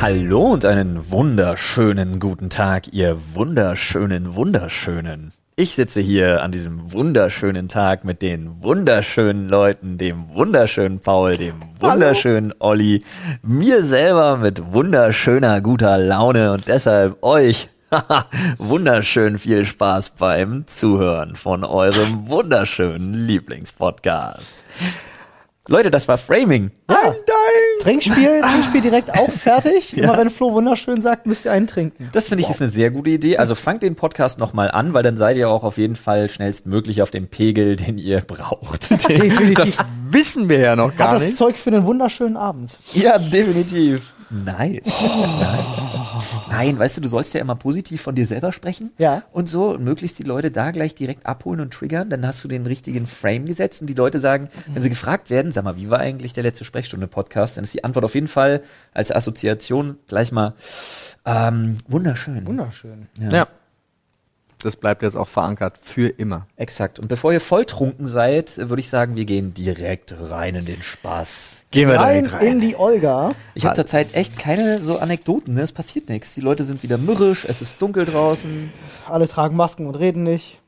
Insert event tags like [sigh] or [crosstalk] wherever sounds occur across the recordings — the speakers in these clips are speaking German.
Hallo und einen wunderschönen guten Tag, ihr wunderschönen, wunderschönen. Ich sitze hier an diesem wunderschönen Tag mit den wunderschönen Leuten, dem wunderschönen Paul, dem wunderschönen Olli, mir selber mit wunderschöner guter Laune und deshalb euch [laughs] wunderschön viel Spaß beim Zuhören von eurem wunderschönen Lieblingspodcast. Leute, das war Framing. Ja. Trinkspiel, Trinkspiel direkt auch fertig. [laughs] Immer wenn Flo wunderschön sagt, müsst ihr einen trinken. Das finde ich ist eine sehr gute Idee. Also fangt den Podcast nochmal an, weil dann seid ihr auch auf jeden Fall schnellstmöglich auf dem Pegel, den ihr braucht. [laughs] Definitiv. Das wissen wir ja noch gar Hat das nicht. Zeug für einen wunderschönen Abend. ja, definitiv. Nice. nice. Nein, weißt du, du sollst ja immer positiv von dir selber sprechen. Ja. Und so und möglichst die Leute da gleich direkt abholen und triggern. Dann hast du den richtigen Frame gesetzt und die Leute sagen, wenn sie gefragt werden, sag mal, wie war eigentlich der letzte Sprechstunde-Podcast? Dann ist die Antwort auf jeden Fall als Assoziation gleich mal ähm, wunderschön. Wunderschön. Ja. Das bleibt jetzt auch verankert für immer. Exakt. Und bevor ihr volltrunken seid, würde ich sagen, wir gehen direkt rein in den Spaß. Gehen wir Rein direkt rein. in die Olga. Ich habe zurzeit echt keine so Anekdoten, ne? es passiert nichts. Die Leute sind wieder mürrisch, es ist dunkel draußen. Alle tragen Masken und reden nicht.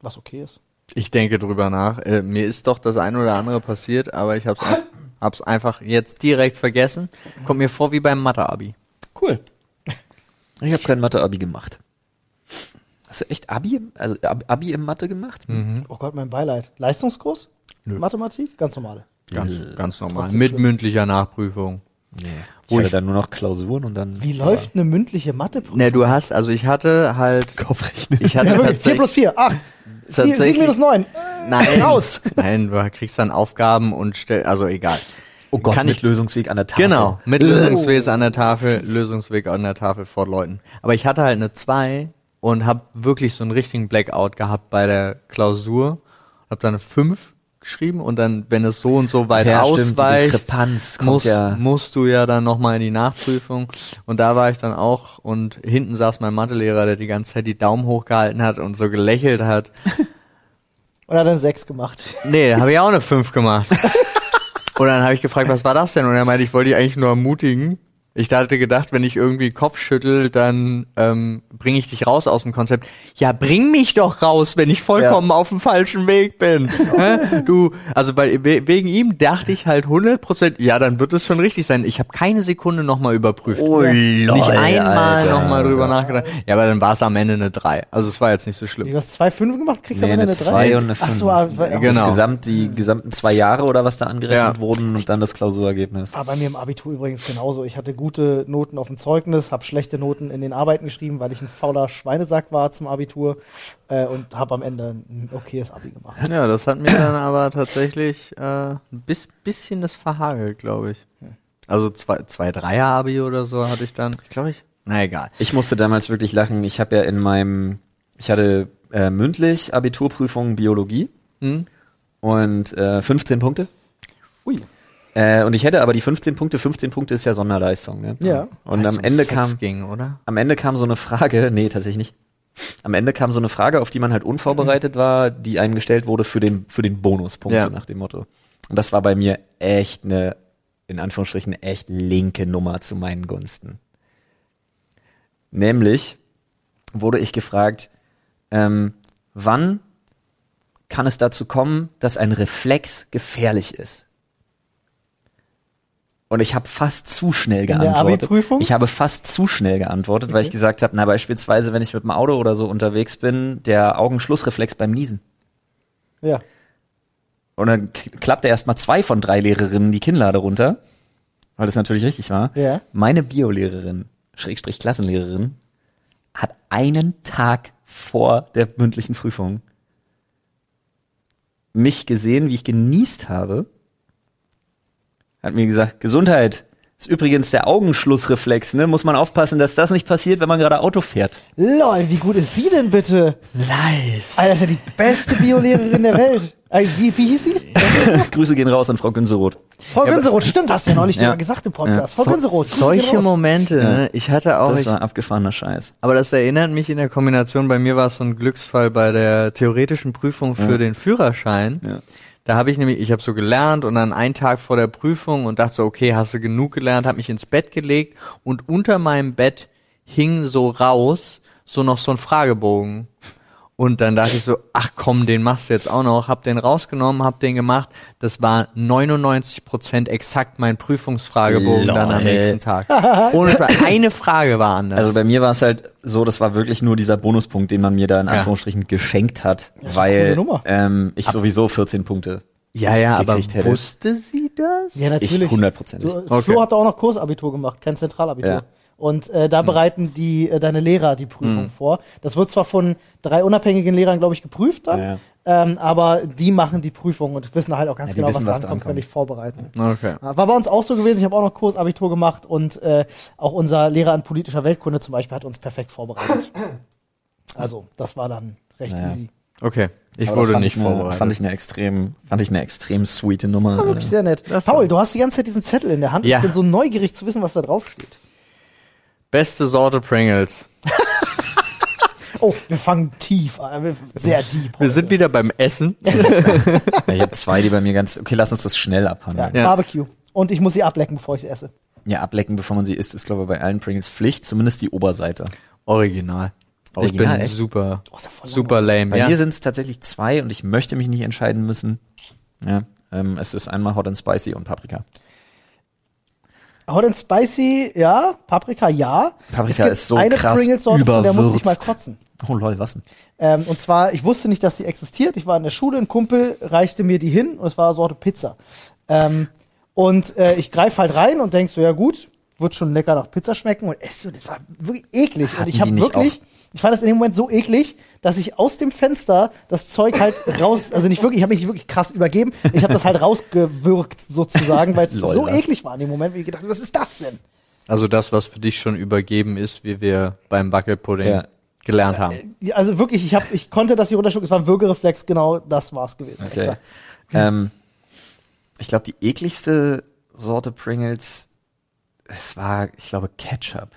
Was okay ist. Ich denke drüber nach. Äh, mir ist doch das ein oder andere passiert, aber ich hab's, ein- hab's einfach jetzt direkt vergessen. Kommt mir vor wie beim Mathe-Abi. Cool. Ich habe kein Mathe-Abi gemacht. Hast du echt Abi, im- also Ab- Abi im Mathe gemacht? Oh Gott, mein Beileid. Leistungskurs? Mathematik? Ganz normale. Ganz, ganz normal. Trotzdem Mit schlimm. mündlicher Nachprüfung. Nee. Ich hatte ich- dann nur noch Klausuren und dann. Wie läuft eine mündliche Matheprüfung? Ne, du hast, also ich hatte halt, Kopfrechnen? ich hatte Ja, wirklich. 4 tatsächlich, plus 4, 8. 7 Tatsächlich- minus 9. nein, Raus. [laughs] nein, du kriegst dann Aufgaben und stell, also egal. Oh Gott, Kann mit ich- Lösungsweg an der Tafel. Genau, mit Lösungsweg an der Tafel, Lösungsweg an der Tafel vor Leuten. Aber ich hatte halt eine 2 und habe wirklich so einen richtigen Blackout gehabt bei der Klausur. Hab dann eine 5 geschrieben und dann, wenn es so und so weit Ja, stimmt, ausweicht, kommt musst, ja- musst du ja dann nochmal in die Nachprüfung. Und da war ich dann auch und hinten saß mein Mathelehrer, der die ganze Zeit die Daumen hochgehalten hat und so gelächelt hat. [laughs] Und hat dann 6 gemacht. Nee, da habe ich auch eine 5 gemacht. [laughs] Und dann habe ich gefragt, was war das denn? Und er meinte, ich wollte dich eigentlich nur ermutigen. Ich hatte gedacht, wenn ich irgendwie Kopf schüttel, dann ähm, bringe ich dich raus aus dem Konzept. Ja, bring mich doch raus, wenn ich vollkommen auf dem falschen Weg bin. [laughs] Du, also weil we- wegen ihm dachte ich halt 100 Prozent, ja, dann wird es schon richtig sein. Ich habe keine Sekunde nochmal überprüft. Oh, Nicht lol, einmal nochmal drüber nachgedacht. Ja, aber dann war es am Ende eine 3. Also es war jetzt nicht so schlimm. Du hast zwei Fünfe gemacht, kriegst Nee, aber eine eine 3. 2 und eine 5. Ach so, aber, Genau. Das Gesamt, die gesamten zwei Jahre oder was da angerechnet Ja. wurden und dann das Klausurergebnis. aber bei mir im Abitur übrigens genauso. Ich hatte gute Noten auf dem Zeugnis, habe schlechte Noten in den Arbeiten geschrieben, weil ich ein fauler Schweinesack war zum Abitur äh, und habe am Ende ein okayes Abi gemacht. Ja, das hat mir dann aber tatsächlich äh, ein bis, bisschen das verhagelt, glaube ich. Also zwei, zwei Dreier-Abi oder so hatte ich dann, glaube ich. Na egal. Ich musste damals wirklich lachen. Ich habe ja in meinem, ich hatte äh, mündlich Abiturprüfung Biologie Hm? und äh, 15 Punkte. Ui. Äh, und ich hätte aber die 15 Punkte, 15 Punkte ist ja Sonderleistung. Ne? Ja. Und Weil's am um Ende Sex kam, ging, oder? am Ende kam so eine Frage, [laughs] nee, tatsächlich nicht. Am Ende kam so eine Frage, auf die man halt unvorbereitet war, die einem gestellt wurde für den, für den Bonuspunkt, Ja. so nach dem Motto. Und das war bei mir echt eine, in Anführungsstrichen, echt linke Nummer zu meinen Gunsten. Nämlich wurde ich gefragt, ähm, wann kann es dazu kommen, dass ein Reflex gefährlich ist? Und ich habe fast zu schnell geantwortet. Ich habe fast zu schnell geantwortet, weil ich Okay. gesagt habe, na beispielsweise, wenn ich mit dem Auto oder so unterwegs bin, der Augenschlussreflex beim Niesen. Ja. Und dann klappte erstmal zwei von drei Lehrerinnen die Kinnlade runter, weil das natürlich richtig war. Ja. Meine Biolehrerin, Schrägstrich Klassenlehrerin, hat einen Tag vor der mündlichen Prüfung mich gesehen, wie ich genießt habe, hat mir gesagt, Gesundheit. Ist übrigens der Augenschlussreflex, ne? Muss man aufpassen, dass das nicht passiert, wenn man gerade Auto fährt. Lol, wie gut ist sie denn bitte? Nice. Alter, das ist ja die beste Biolehrerin der Welt. Wie, wie hieß sie? [laughs] Grüße gehen raus an Frau Günseroth. Frau Günseroth, stimmt, hast du ja neulich Ja. sogar gesagt im Podcast. Frau Günseroth, Grüße Solche gehen raus. Momente, ne? Ich hatte auch, Das ich, war abgefahrener Scheiß. aber das erinnert mich in der Kombination, bei mir war es so ein Glücksfall bei der theoretischen Prüfung für Ja. den Führerschein. Ja. Da habe ich nämlich, ich habe so gelernt und dann einen Tag vor der Prüfung und dachte so, okay, hast du genug gelernt, habe mich ins Bett gelegt und unter meinem Bett hing so raus so noch so ein Fragebogen. Und dann dachte ich so, ach komm, den machst du jetzt auch noch. Hab den rausgenommen, hab den gemacht. Das war 99 Prozent exakt mein Prüfungsfragebogen dann am Lol. nächsten Tag. [laughs] Ohne eine Frage war anders. Also bei mir war es halt so, das war wirklich nur dieser Bonuspunkt, den man mir da in Ja. Anführungsstrichen geschenkt hat, weil ähm, ich sowieso 14 Punkte, ja, ja, aber hätte. wusste sie das? Ja, ich natürlich. hundertprozentig. Du, Okay. Flo hat auch noch Kursabitur gemacht, kein Zentralabitur. Ja. Und äh, da bereiten die äh, deine Lehrer die Prüfung vor. Das wird zwar von drei unabhängigen Lehrern, glaube ich, geprüft dann, Ja, ja. Ähm, aber die machen die Prüfung und wissen halt auch ganz Ja, genau, wissen, was was da ankommt, können dich vorbereiten. Okay. Ja, War bei uns auch so gewesen. Ich habe auch noch Kursabitur gemacht und äh, auch unser Lehrer an politischer Weltkunde zum Beispiel hat uns perfekt vorbereitet. [coughs] Also, das war dann recht Naja. easy. Okay. Ich Aber wurde nicht ich eine, vorbereitet. Fand ich eine extrem, fand ich eine extrem sweete Nummer. War wirklich sehr nett. Das Paul, du hast die ganze Zeit diesen Zettel in der Hand. Ja. Ich bin so neugierig zu wissen, was da drauf steht. Beste Sorte Pringles. [laughs] Oh, wir fangen tief an. Wir- Sehr deep. Wir heute. sind wieder beim Essen. [laughs] Ja, ich habe zwei, die bei mir ganz. Okay, lass uns das schnell abhandeln. Ja. Barbecue. Und ich muss sie ablecken, bevor ich sie esse. Ja, ablecken, bevor man sie isst, ist glaube ich bei allen Pringles Pflicht, zumindest die Oberseite. Original. Original, ich bin echt? super, Oh, ja super lame. Bei ja. mir sind es tatsächlich zwei und ich möchte mich nicht entscheiden müssen. Ja, ähm, es ist einmal Hot and Spicy und Paprika. Hot and Spicy, ja. Paprika, ja. Paprika es ist so eine krass Pringles-Sorte, von der musste ich mal kotzen. [laughs] Oh lol, was denn? Ähm, und zwar, ich wusste nicht, dass die existiert. Ich war in der Schule, ein Kumpel reichte mir die hin und es war Sorte Pizza. Ähm, und äh, ich greife halt rein und denk so, ja gut, wird schon lecker nach Pizza schmecken und esse. Und das war wirklich eklig. und Hatten ich habe wirklich, ich fand das in dem Moment so eklig, dass ich aus dem Fenster das Zeug halt raus, also nicht wirklich, ich habe mich nicht wirklich krass übergeben. Ich habe das halt rausgewürgt sozusagen, weil es so was? eklig war in dem Moment, wie ich gedacht habe, was ist das denn? Also das, was für dich schon übergeben ist, wie wir beim Wackelpudding Ja. gelernt haben. Ja, Also wirklich, ich, hab, ich konnte das hier runterschlucken, es war ein Würgereflex, genau das war's gewesen. Okay. Exakt. Ähm, ich glaube, die ekligste Sorte Pringles, es war, ich glaube, Ketchup.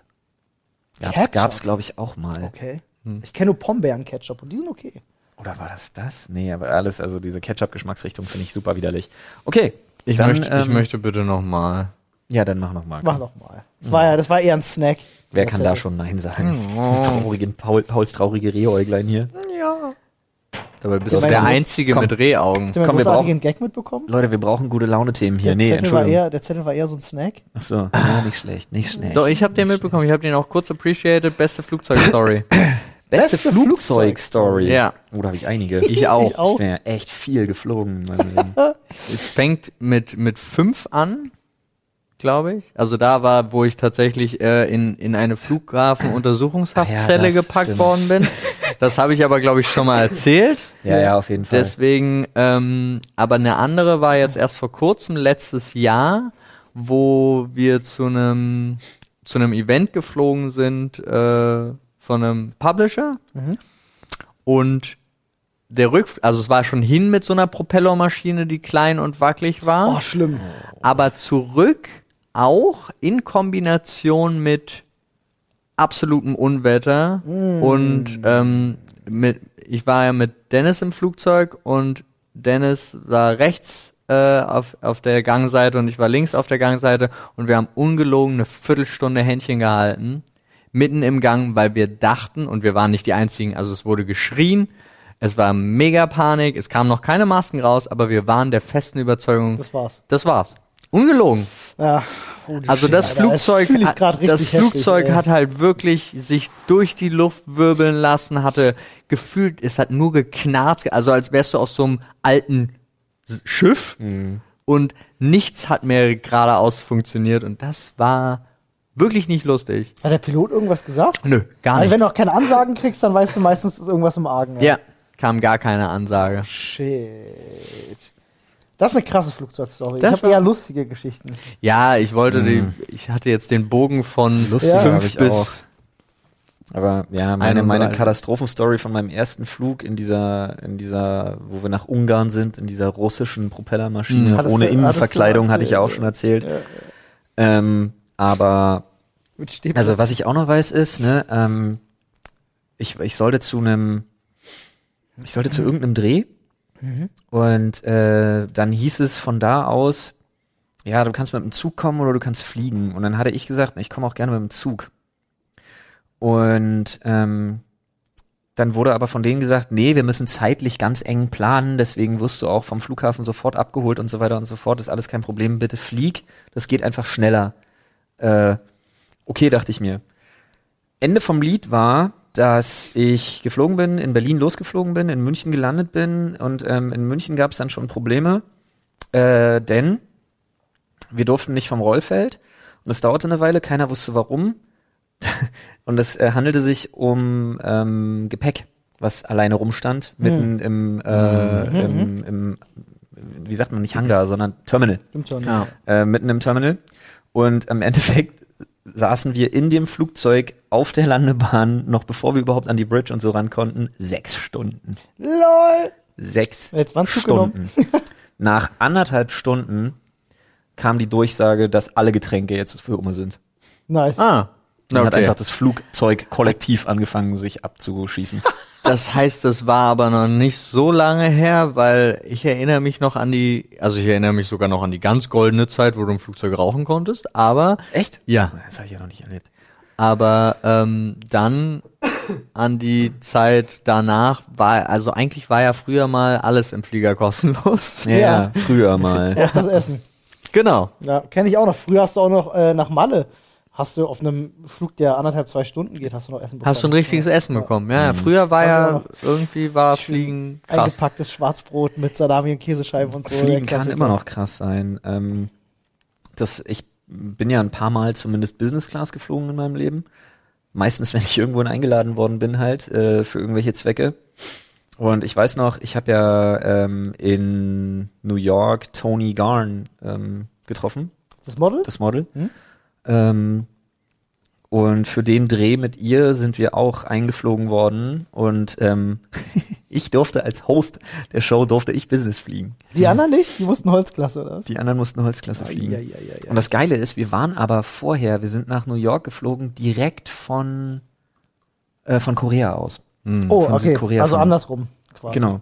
Gab's, gab's glaube ich, auch mal. Okay. Ich kenne nur Pombeeren-Ketchup und die sind okay. Oder war das das? Nee, aber alles, also diese Ketchup-Geschmacksrichtung finde ich super widerlich. Okay. Ich, dann, möchte, ich ähm, möchte bitte nochmal. Ja, dann mach noch mal. Mach doch mal. Das war ja, das war eher ein Snack. Wer kann da schon Nein sagen? Das [laughs] traurige, Paul, Pauls traurige Rehäuglein hier. Dabei bist du der du musst- Einzige komm. mit Rehaugen. Ihr mal Komm, einen wir großartigen Gag mitbekommen? Leute, wir brauchen gute Laune-Themen hier. Der, nee, Zettel war Entschuldigung. eher, der Zettel war eher so ein Snack. Achso, ja, nicht schlecht, nicht schlecht. Doch, ich habe den mitbekommen. Ich habe den auch kurz appreciated. Beste Flugzeugstory. [coughs] Beste, Beste Flugzeugstory. Ja. Oh, da habe ich einige. Ich auch. Ich auch. Ich bin ja echt viel geflogen. in meinem Leben. [laughs] Es fängt mit, mit fünf an, glaube ich. Also da war, wo ich tatsächlich äh, in, in eine Flughafenuntersuchungshaftzelle Ja, gepackt stimmt. worden bin. Das habe ich aber, glaube ich, schon mal erzählt. ja, ja, auf jeden Fall. Deswegen, ähm, aber eine andere war jetzt erst vor kurzem, letztes Jahr, wo wir zu einem zu einem Event geflogen sind äh, von einem Publisher und der Rück, also es war schon hin mit so einer Propellermaschine, die klein und wackelig war Oh, schlimm. aber zurück auch in Kombination mit absolutem Unwetter und ähm, mit ich war ja mit Dennis im Flugzeug und Dennis war rechts äh, auf, auf der Gangseite und ich war links auf der Gangseite und wir haben ungelogen eine Viertelstunde Händchen gehalten mitten im Gang, weil wir dachten und wir waren nicht die einzigen, also es wurde geschrien, es war mega Panik, es kamen noch keine Masken raus, aber wir waren der festen Überzeugung, Das war's. das war's. Ungelogen. Ja. Also das Alter, Flugzeug, das richtig Flugzeug heftig, ey. hat halt wirklich sich durch die Luft wirbeln lassen, hatte gefühlt, es hat nur geknarzt, also als wärst du aus so einem alten Schiff und nichts hat mehr geradeaus funktioniert und das war wirklich nicht lustig. Hat der Pilot irgendwas gesagt? Nö, gar Also wenn du auch keine Ansagen kriegst, dann weißt du meistens ist irgendwas im Argen. Ja, kam gar keine Ansage. Shit. Das ist eine krasse Flugzeugstory. Ich Das habe war- eher lustige Geschichten. Ja, ich wollte die, ich hatte jetzt den Bogen von Lustige Ja. habe fünf ich bis Aber ja, meine, meine 31. Katastrophenstory von meinem ersten Flug in dieser, in dieser, wo wir nach Ungarn sind, in dieser russischen Propellermaschine Hm. Hattest ohne du- Innenverkleidung, hatte ich ja auch schon erzählt. Ähm, aber. Also was ich auch noch weiß ist, ne, ähm, ich, ich sollte zu einem, ich sollte zu irgendeinem Dreh Und äh, dann hieß es von da aus, ja, du kannst mit dem Zug kommen oder du kannst fliegen. Und dann hatte ich gesagt, ich komme auch gerne mit dem Zug. Und ähm, dann wurde aber von denen gesagt, nee, wir müssen zeitlich ganz eng planen, deswegen wirst du auch vom Flughafen sofort abgeholt und so weiter und so fort. ist alles kein Problem, bitte flieg, das geht einfach schneller. Äh, okay, dachte ich mir. Ende vom Lied war, dass ich geflogen bin, in Berlin losgeflogen bin, in München gelandet bin und ähm, in München gab es dann schon Probleme, äh, denn wir durften nicht vom Rollfeld und es dauerte eine Weile, keiner wusste warum. [laughs] und es äh, handelte sich um ähm, Gepäck, was alleine rumstand, mitten im, äh, im, im, wie sagt man nicht Hangar, sondern Terminal Stimmt schon. Ja. äh, mitten im Terminal. Und im Endeffekt saßen wir in dem Flugzeug auf der Landebahn, noch bevor wir überhaupt an die Bridge und so ran konnten, sechs Stunden. LOL! Sechs. Stunden. Nach anderthalb Stunden kam die Durchsage, dass alle Getränke jetzt für Umme sind. Nice. Ah, Dann hat okay. einfach das Flugzeug kollektiv angefangen, sich abzuschießen. [laughs] Das heißt, das war aber noch nicht so lange her, weil ich erinnere mich noch an die, also ich erinnere mich sogar noch an die ganz goldene Zeit, wo du im Flugzeug rauchen konntest, aber Echt? ja, Das habe ich ja noch nicht erlebt. aber ähm, dann an die Zeit danach war, also eigentlich war ja früher mal alles im Flieger kostenlos. Ja, [laughs] Ja. früher mal. Auch das Essen. Genau. Ja, kenne ich auch noch. Früher hast du auch noch äh, nach Malle, hast du auf einem Flug, der anderthalb, zwei Stunden geht, hast du noch Essen bekommen. Hast du ein richtiges Essen bekommen? Ja, Mhm. früher war Also ja irgendwie war Fliegen krass. Eingepacktes Schwarzbrot mit Salami und Käsescheiben und so. Fliegen kann immer noch krass sein. Ähm, das, ich bin ja ein paar Mal zumindest Business Class geflogen in meinem Leben. Meistens, [laughs] wenn ich irgendwo eingeladen worden bin, halt, äh, für irgendwelche Zwecke. Und ich weiß noch, ich habe ja ähm, in New York Tony Garn ähm, getroffen, Das Model? das Model. Hm? Ähm, und für den Dreh mit ihr sind wir auch eingeflogen worden. Und ähm, [laughs] ich durfte als Host der Show, durfte ich Business fliegen. Die anderen nicht? Die mussten Holzklasse oder was? Die anderen mussten Holzklasse fliegen. Ja, ja, ja, ja. Und das Geile ist, wir waren aber vorher, wir sind nach New York geflogen, direkt von, äh, von Korea aus. oh, von okay. Südkorea Also von- andersrum. Quasi. Genau.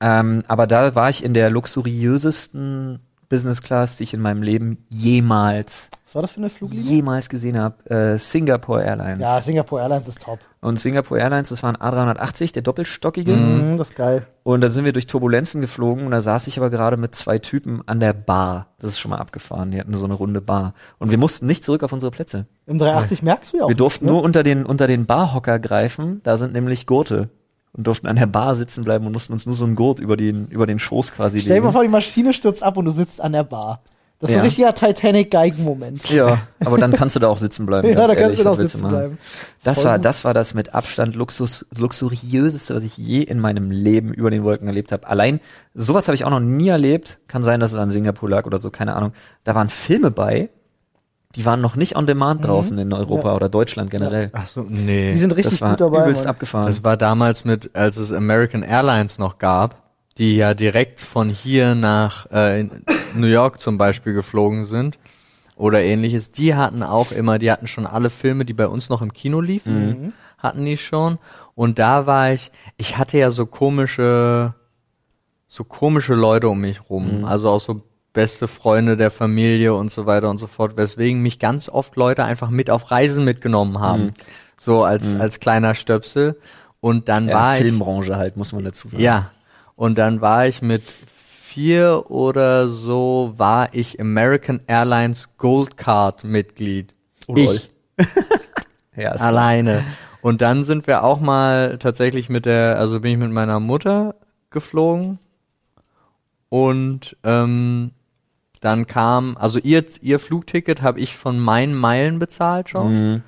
Ähm, aber da war ich in der luxuriösesten Business Class, die ich in meinem Leben jemals, Was war das für eine Fluglinie? jemals gesehen habe. Äh, Singapore Airlines. Ja, Singapore Airlines ist top. Und Singapore Airlines, das war ein A380, der doppelstockige. Mhm, das ist geil. Und da sind wir durch Turbulenzen geflogen und da saß ich aber gerade mit zwei Typen an der Bar. Das ist schon mal abgefahren. Die hatten so eine runde Bar. Und wir mussten nicht zurück auf unsere Plätze. Im 380 merkst du ja auch. Wir durften nichts, nur unter den, unter den Barhocker greifen. Da sind nämlich Gurte. Und durften an der Bar sitzen bleiben und mussten uns nur so einen Gurt über den, über den Schoß quasi? Stell dir mal legen. vor, die Maschine stürzt ab und du sitzt an der Bar. Das ist Ja. ein richtiger Titanic-Geigen-Moment. Ja, aber dann kannst du da auch sitzen bleiben. [laughs] Ja, ganz da kannst ehrlich. du doch Was willst sitzen machen? bleiben. Das Voll war, gut. das war das mit Abstand Luxus, luxuriöseste, was ich je in meinem Leben über den Wolken erlebt habe. Allein, sowas habe ich auch noch nie erlebt. Kann sein, dass es an Singapur lag oder so, keine Ahnung. Da waren Filme bei, die waren noch nicht on demand draußen in Europa Mhm. Ja. oder Deutschland generell. Ach so, nee. Die sind richtig Das war gut dabei. übelst Mann. abgefahren. Das war damals mit, als es American Airlines noch gab, die ja direkt von hier nach äh, in New York zum Beispiel geflogen sind oder ähnliches. Die hatten auch immer, die hatten schon alle Filme, die bei uns noch im Kino liefen, hatten die schon. Und da war ich, ich hatte ja so komische, so komische Leute um mich rum. Also auch so beste Freunde der Familie und so weiter und so fort, weswegen mich ganz oft Leute einfach mit auf Reisen mitgenommen haben. So als, als kleiner Stöpsel. Und dann ja, war ich. Filmbranche halt, muss man dazu sagen. Ja. Und dann war ich mit vier oder so, war ich American Airlines Gold Card Mitglied. Oh, ich [laughs] Ja, alleine. Und dann sind wir auch mal tatsächlich mit der, also bin ich mit meiner Mutter geflogen und ähm, dann kam, also ihr, ihr Flugticket habe ich von meinen Meilen bezahlt schon. Mhm.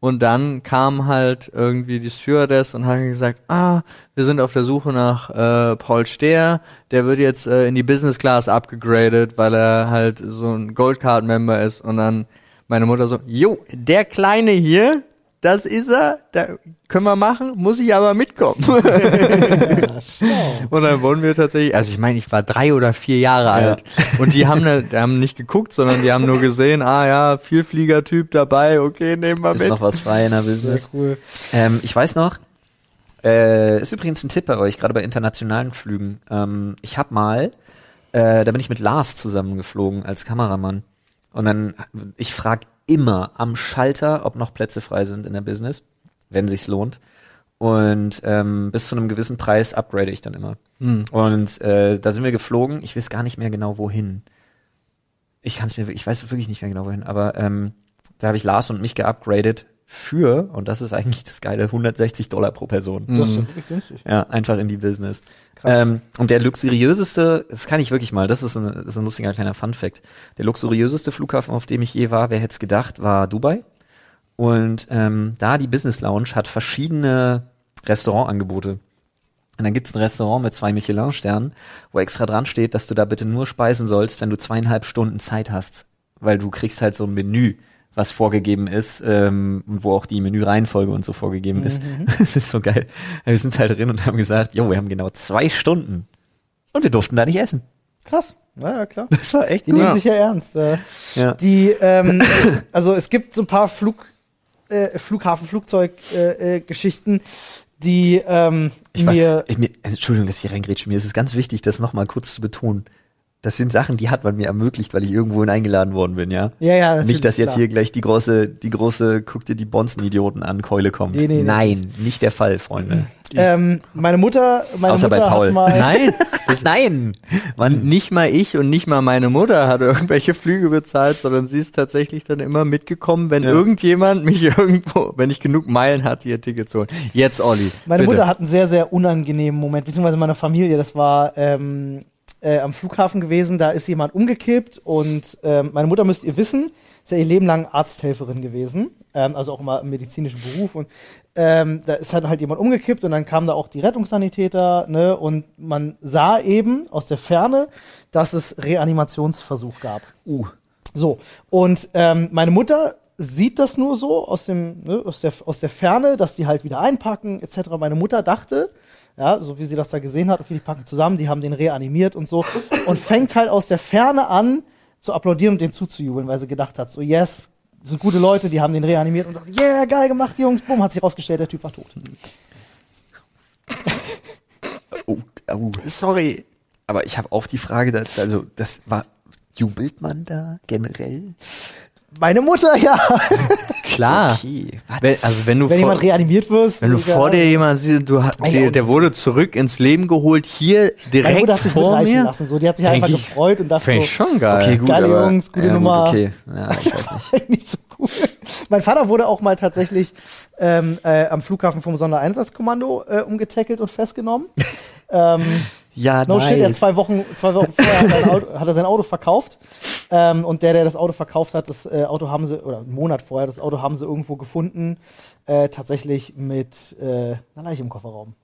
Und dann kam halt irgendwie die Stewardess und hat gesagt, ah, wir sind auf der Suche nach äh, Paul Stehr, der wird jetzt äh, in die Business Class abgegradet, weil er halt so ein Goldcard-Member ist. Und dann meine Mutter so, jo, der Kleine hier, das ist er, da können wir machen, muss ich aber mitkommen. Ja. [laughs] Und dann wurden wir tatsächlich, also ich meine, ich war drei oder vier Jahre alt. Und die haben, ne, die haben nicht geguckt, sondern die haben nur gesehen, ah ja, Vielfliegertyp dabei, okay, nehmen wir ist mit. noch was frei in der Business. cool. Ähm, ich weiß noch, Äh, ist übrigens ein Tipp bei euch, gerade bei internationalen Flügen. Ähm, ich habe mal, äh, da bin ich mit Lars zusammengeflogen als Kameramann. Und dann, ich frage immer am Schalter, ob noch Plätze frei sind in der Business, wenn sich's lohnt. Und ähm, bis zu einem gewissen Preis upgrade ich dann immer. Und äh, da sind wir geflogen. Ich weiß gar nicht mehr genau wohin. Ich kann es mir, ich weiß wirklich nicht mehr genau wohin. Aber ähm, da habe ich Lars und mich geupgradet für, und das ist eigentlich das Geile, 160 Dollar pro Person. Das ist schon wirklich günstig. Ja, einfach in die Business. Krass. Ähm, und der luxuriöseste, das kann ich wirklich mal, das ist ein, das ist ein lustiger kleiner Fun-Fact. Der luxuriöseste Flughafen, auf dem ich je war, wer hätte es gedacht, war Dubai. Und ähm, da die Business Lounge hat verschiedene Restaurantangebote. Und dann gibt's ein Restaurant mit zwei Michelin-Sternen, wo extra dran steht, dass du da bitte nur speisen sollst, wenn du zweieinhalb Stunden Zeit hast. Weil du kriegst halt so ein Menü, was vorgegeben ist, ähm, und wo auch die Menüreihenfolge und so vorgegeben ist. [laughs] Das ist so geil. Wir sind halt drin und haben gesagt, jo, wir haben genau zwei Stunden. Und wir durften da nicht essen. Krass. Ja, ja, klar. [laughs] Das war echt Die nehmen gut. sich ja ernst. Äh, Ja. Die, ähm, [laughs] also es gibt so ein paar Flug, äh, Flughafen, Flugzeug, äh, äh, die ähm, Ich war, mir ich, mir, Entschuldigung, dass ich reingrätsche. Mir ist es ganz wichtig, das nochmal kurz zu betonen. Das sind Sachen, die hat man mir ermöglicht, weil ich irgendwohin eingeladen worden bin, ja. Ja, ja, natürlich, Nicht, dass jetzt klar. hier gleich die große, die große, guck dir die Bonzen-Idioten an, Keule kommt. Nee, nee, nee. Nein, nicht der Fall, Freunde. [clears throat] ähm, meine Mutter, meine Außer bei Mutter Paul. hat mal [laughs] Nein, [laughs] Nein! man, nicht mal ich und nicht mal meine Mutter hat irgendwelche Flüge bezahlt, sondern sie ist tatsächlich dann immer mitgekommen, wenn Ja. irgendjemand mich [laughs] irgendwo, wenn ich genug Meilen hatte, ihr Ticket zu holen. Jetzt, Olli. Meine bitte. Mutter hat einen sehr, sehr unangenehmen Moment, beziehungsweise meine Familie, das war ähm, äh, am Flughafen gewesen, da ist jemand umgekippt und ähm, meine Mutter müsst ihr wissen, ist ja ihr Leben lang Arzthelferin gewesen, ähm, also auch immer im medizinischen Beruf und ähm, da ist halt, halt jemand umgekippt und dann kamen da auch die Rettungssanitäter, ne, und man sah eben aus der Ferne, dass es Reanimationsversuch gab. Uh. So, und ähm, meine Mutter sieht das nur so aus, dem, ne, aus, der, aus der Ferne, dass die halt wieder einpacken, etc. Meine Mutter dachte, ja, so wie sie das da gesehen hat, okay, die packen zusammen, die haben den reanimiert und so, und fängt halt aus der Ferne an zu applaudieren und den zuzujubeln, weil sie gedacht hat, so, yes, sind gute Leute, die haben den reanimiert und dachte, yeah, geil gemacht, Jungs, bumm, hat sich rausgestellt, der Typ war tot. Oh, oh. Sorry. Aber ich habe auch die Frage, dass, also das war, jubelt man da generell? Meine Mutter, ja. Klar. Okay. Wenn, also wenn du Wenn vor, jemand reanimiert wirst. wenn du Digga, vor dir jemand siehst, du, der, der wurde zurück ins Leben geholt, hier Meine direkt Mutter hat sich vor mir. lassen, so, die hat sich Denk einfach ich- gefreut und dachte Fände so, ich schon geil. Okay, gut, Geile aber, Jungs, gute ja, Nummer. Gut, okay. Ja, ich [laughs] weiß nicht. nicht so cool. Mein Vater wurde auch mal tatsächlich ähm, äh, am Flughafen vom Sondereinsatzkommando äh, umgetackelt und festgenommen. [laughs] ähm, Ja, no nice. shit, er hat zwei Wochen, zwei Wochen vorher hat er, Auto, hat er sein Auto verkauft. Ähm, und der, der das Auto verkauft hat, das äh, Auto haben sie, oder einen Monat vorher, das Auto haben sie irgendwo gefunden, äh, tatsächlich mit äh, einer Leiche im Kofferraum.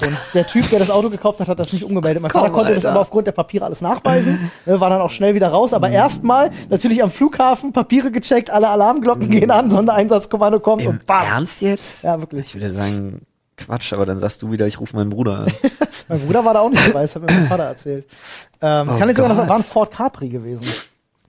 Und der Typ, der das Auto gekauft hat, hat das nicht umgemeldet. Mein Vater Komm, konnte das Alter. aber aufgrund der Papiere alles nachweisen, ne, war dann auch schnell wieder raus. Aber erstmal natürlich am Flughafen Papiere gecheckt, alle Alarmglocken gehen an, Sondereinsatzkommando kommt Im und bam. Ernst jetzt? Ja, wirklich. Ich würde sagen, Quatsch, aber dann sagst du wieder, ich rufe meinen Bruder an. [laughs] Mein Bruder war da auch nicht dabei, das hat mir mein Vater erzählt. Ähm, Oh kann ich sogar noch sagen, war ein Ford Capri gewesen.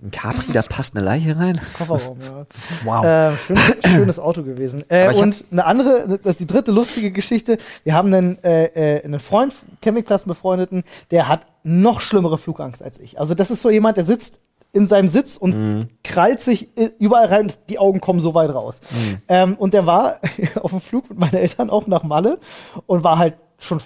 Ein Capri, da passt eine Leiche rein? Kofferraum, [laughs] ja. Wow. Äh, schönes, [clears throat] schönes Auto gewesen. Äh, und eine andere, die dritte lustige Geschichte, wir haben einen, äh, äh, einen Freund, Campingplatz befreundeten, der hat noch schlimmere Flugangst als ich. Also das ist so jemand, der sitzt in seinem Sitz und Mhm. krallt sich überall rein und die Augen kommen so weit raus. Mhm. Ähm, und der war [laughs] auf dem Flug mit meinen Eltern auch nach Malle und war halt schon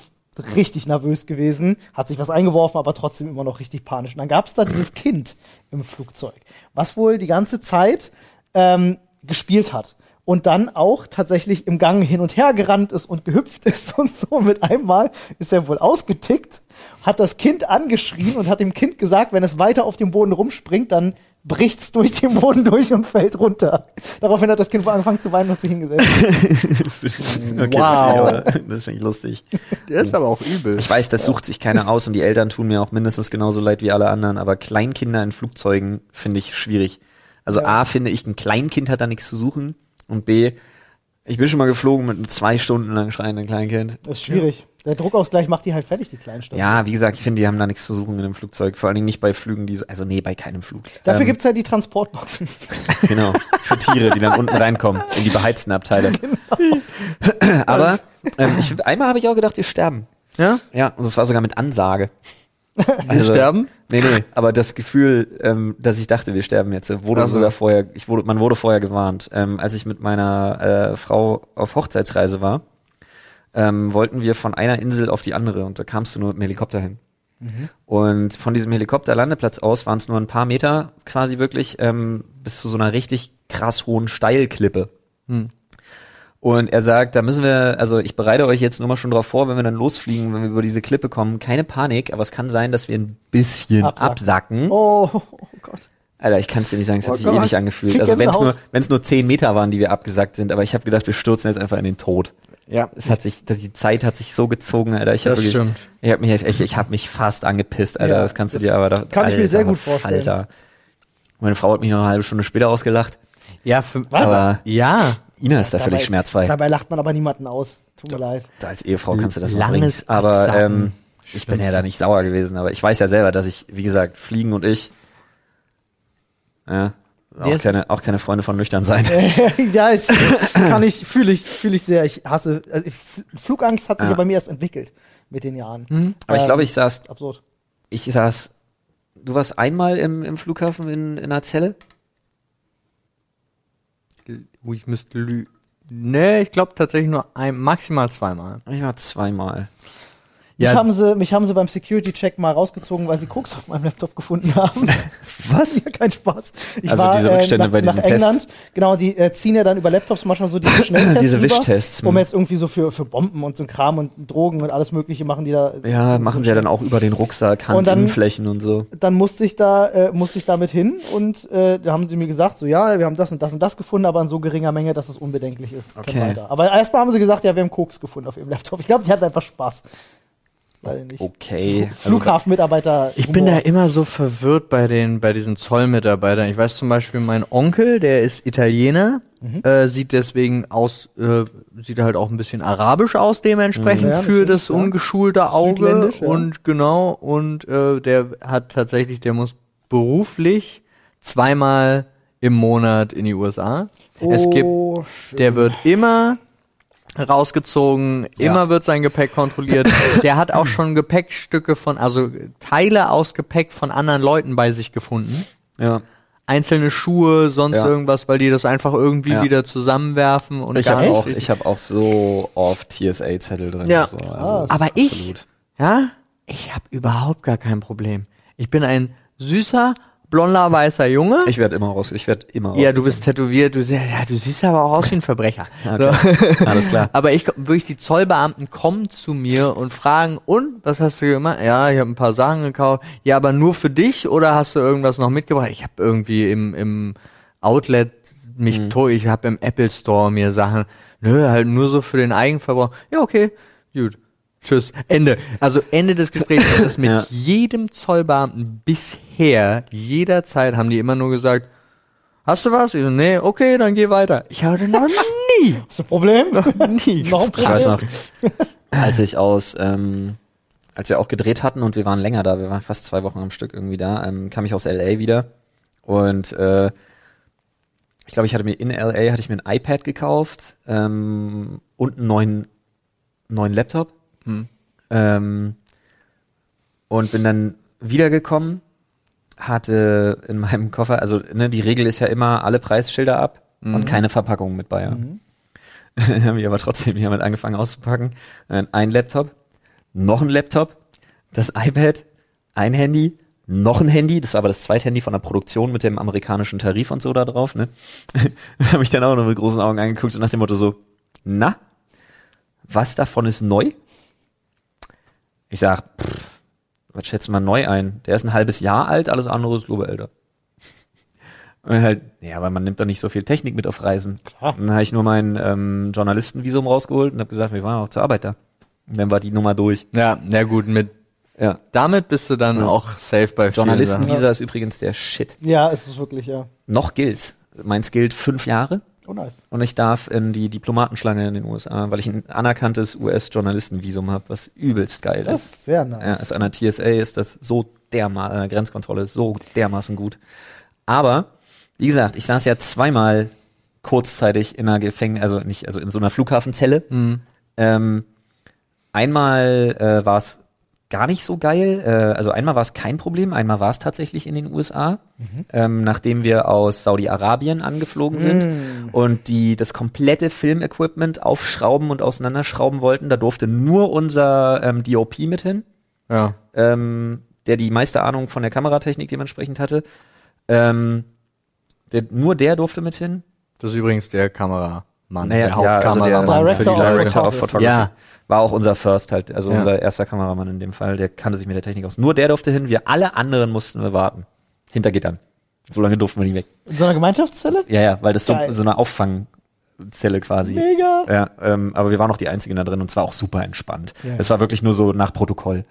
richtig nervös gewesen, hat sich was eingeworfen, aber trotzdem immer noch richtig panisch. Und dann gab es da dieses Kind im Flugzeug, was wohl die ganze Zeit ähm, gespielt hat und dann auch tatsächlich im Gang hin und her gerannt ist und gehüpft [laughs] ist und so. Mit einmal ist er wohl ausgetickt, hat das Kind angeschrien und hat dem Kind gesagt, wenn es weiter auf dem Boden rumspringt, dann bricht's durch den Boden durch und fällt runter. Daraufhin hat das Kind wohl angefangen zu weinen und sich hingesetzt. [laughs] okay, Wow. Das finde ich, lustig. Der ist aber auch übel. Ich weiß, das sucht sich keiner aus und die Eltern tun mir auch mindestens genauso leid wie alle anderen, aber Kleinkinder in Flugzeugen finde ich schwierig. Also Ja. A, finde ich, ein Kleinkind hat da nichts zu suchen und B, ich bin schon mal geflogen mit einem zwei Stunden lang schreienden Kleinkind. Das ist schwierig. Der Druckausgleich macht die halt fertig, die kleinen Stöpsel. Ja, wie gesagt, ich finde, die haben da nichts zu suchen in einem Flugzeug. Vor allen Dingen nicht bei Flügen, die so, also nee, bei keinem Flug. Dafür Ähm, gibt's halt die Transportboxen. [laughs] Genau, für Tiere, die dann unten reinkommen, in die beheizten Abteile. [laughs] Aber Ähm, ich, einmal habe ich auch gedacht, wir sterben. Ja? Ja, und das war sogar mit Ansage. Wir sterben? Nee, nee, aber das Gefühl, ähm, dass ich dachte, wir sterben jetzt, wurde Ach so. sogar vorher, ich wurde, man wurde vorher gewarnt. Ähm, als ich mit meiner äh, Frau auf Hochzeitsreise war, ähm, wollten wir von einer Insel auf die andere und da kamst du nur mit dem Helikopter hin. Und von diesem Helikopterlandeplatz aus waren es nur ein paar Meter quasi wirklich ähm, bis zu so einer richtig krass hohen Steilklippe. Und er sagt, da müssen wir, also ich bereite euch jetzt nur mal schon drauf vor, wenn wir dann losfliegen, wenn wir über diese Klippe kommen, keine Panik, aber es kann sein, dass wir ein bisschen Absacken. absacken. Oh, oh Gott. Alter, ich kann es dir nicht sagen, es hat Oh sich Gott. ewig angefühlt. Krieg Also wenn es nur, Gänsehaut. wenn es nur zehn Meter waren, die wir abgesackt sind, aber ich habe gedacht, wir stürzen jetzt einfach in den Tod. Ja. Es hat sich, die Zeit hat sich so gezogen, Alter. Ich hab Das wirklich, stimmt. Ich habe mich, ich, ich habe mich fast angepisst, Alter. Ja, das kannst du das dir aber doch. kann ich mir Alter, sehr gut vorstellen. Alter. Meine Frau hat mich noch eine halbe Stunde später ausgelacht. Ja, für, Aber ja. Ina ist da völlig Dabei- schmerzfrei. Dabei lacht man aber niemanden aus. Tut mir leid. Als Ehefrau kannst du das Langes bringen. Aber ähm, ich bin ja da nicht sauer gewesen. Aber ich weiß ja selber, dass ich, wie gesagt, Fliegen und ich, ja, Nee, auch keine, auch keine Freunde von nüchtern sein. [laughs] ja, ich, [laughs] kann ich, fühle ich, fühle ich sehr. Ich hasse, also Flugangst hat sich Ja. bei mir erst entwickelt mit den Jahren. Aber ich glaube, Ähm, ich saß, Absurd. ich saß, du warst einmal im, im Flughafen in, in einer Zelle? Oh, ich müsste lü. Nee, ich glaube tatsächlich nur ein, maximal zweimal. Ich war zweimal. Mich, Ja. haben sie, mich haben sie beim Security-Check mal rausgezogen, weil sie Koks auf meinem Laptop gefunden haben. [laughs] Was? ja, kein Spaß. Ich Also diese Rückstände nach, bei diesem nach. England. Genau, die äh, ziehen ja dann über Laptops manchmal so diese Schnelltests [laughs] Diese Wischtests, Um hm. jetzt irgendwie so für, für Bomben und so Kram und Drogen und alles mögliche machen die da. Ja, so, machen so sie ja dann auch über den Rucksack, Und dann- Handinnenflächen und so. dann musste ich da äh, musste ich damit hin und äh, da haben sie mir gesagt, so ja, wir haben das und das und das gefunden, aber in so geringer Menge, dass es unbedenklich ist. Okay. Aber erstmal haben sie gesagt, ja, wir haben Koks gefunden auf ihrem Laptop. Ich glaube, die hatten einfach Spaß. Weiß ich nicht. Okay. Also, Flughafenmitarbeiter. Ich bin da immer so verwirrt bei den, bei diesen Zollmitarbeitern. Ich weiß zum Beispiel, mein Onkel, der ist Italiener, Mhm. äh, sieht deswegen aus, äh, sieht halt auch ein bisschen arabisch aus dementsprechend. Ja, das für das ja. ungeschulte Auge. Ja. Und genau, und äh, der hat tatsächlich, der muss beruflich zweimal im Monat in die USA. es gibt Oh, schön. der wird immer rausgezogen, immer wird sein Gepäck kontrolliert. [laughs] Der hat auch schon Gepäckstücke von, also Teile aus Gepäck von anderen Leuten bei sich gefunden. ja. Einzelne Schuhe, sonst Ja. irgendwas, weil die das einfach irgendwie Ja. wieder zusammenwerfen und Ich habe auch, ich habe auch so oft TSA-Zettel drin. Ja. So. Also, Ah, Aber ich, ja, ich habe überhaupt gar kein Problem. Ich bin ein süßer, blonder, weißer Junge. Ich werde immer raus. Ich werde immer ja, du bist tätowiert, du, ja, du siehst aber auch aus wie ein Verbrecher. Okay. So. Alles klar. [laughs] Aber ich wirklich die Zollbeamten kommen zu mir und fragen, und was hast du gemacht? Ja, ich habe ein paar Sachen gekauft. Ja, aber nur für dich oder hast du irgendwas noch mitgebracht? Ich habe irgendwie im im Outlet mich Mhm. to ich habe im Apple Store mir Sachen, nö, halt nur so für den Eigenverbrauch. Ja, okay. Gut. Tschüss. Ende. Also Ende des Gesprächs. Das ist [laughs] mit Ja. jedem Zollbeamten bisher, jederzeit haben die immer nur gesagt, hast du was? Ich so, nee, okay, dann geh weiter. Ich hatte noch [laughs] nie, Ist das Problem? nie [laughs] Noch ein Ich weiß Problem? noch, als ich aus, ähm, als wir auch gedreht hatten und wir waren länger da, wir waren fast zwei Wochen am Stück irgendwie da, ähm, kam ich aus LA wieder und äh, ich glaube, ich hatte mir in LA hatte ich mir ein iPad gekauft ähm, und einen neuen neuen Laptop ähm, und bin dann wiedergekommen, hatte in meinem Koffer, also ne, die Regel ist ja immer alle Preisschilder ab und keine Verpackung mit bei. ja. [laughs] Dann haben wir aber trotzdem hiermit angefangen auszupacken. Äh, Ein Laptop, noch ein Laptop, das iPad, ein Handy, noch ein Handy, das war aber das zweite Handy von der Produktion mit dem amerikanischen Tarif und so da drauf, ne? [laughs] habe ich dann auch noch mit großen Augen angeguckt und nach dem Motto so, na, was davon ist neu? Ich sag, pff, was schätzt man neu ein? Der ist ein halbes Jahr alt, alles andere ist glaube älter. Und halt, ja, aber man nimmt da nicht so viel Technik mit auf Reisen. Klar. Dann habe ich nur mein ähm, Journalistenvisum rausgeholt und habe gesagt, wir waren auch zur Arbeit da. Und dann war die Nummer durch. Ja, na gut, mit Ja. damit bist du dann Ja. auch safe bei. Journalistenvisa ist übrigens der Shit. Ja, es ist wirklich, ja. Noch gilt's. Meins gilt fünf Jahre Oh, nice. und ich darf in die Diplomatenschlange in den USA, weil ich ein anerkanntes US-Journalistenvisum habe, was übelst geil Das ist. ist sehr nice. Ja, ist an der TSA ist das so dermaßen, äh, Grenzkontrolle ist so dermaßen gut. Aber, wie gesagt, ich saß ja zweimal kurzzeitig in einer Gefängnis, also nicht, also in so einer Flughafenzelle. Ähm, einmal äh, war es gar nicht so geil. Äh, also einmal war es kein Problem, einmal war es tatsächlich in den USA, ähm, nachdem wir aus Saudi-Arabien angeflogen sind und die das komplette Filmequipment aufschrauben und auseinanderschrauben wollten. Da durfte nur unser ähm, DOP mit hin, Ja. ähm, der die meiste Ahnung von der Kameratechnik dementsprechend hatte. Ähm, der, nur der durfte mit hin. Das ist übrigens der Kameramann, Naja, der ja, also der Hauptkameramann für die Director of. Director Photography. Ja. War auch unser First halt, also Ja. unser erster Kameramann in dem Fall, der kannte sich mit der Technik aus. Nur der durfte hin, wir alle anderen mussten wir warten. Hinter Gittern. So lange durften wir nicht weg. In so einer Gemeinschaftszelle? Ja, ja, weil das so, Geil. so eine Auffangzelle quasi. Mega. Ja, ähm, aber wir waren auch die Einzigen da drin und zwar auch super entspannt. Ja. Es war wirklich nur so nach Protokoll.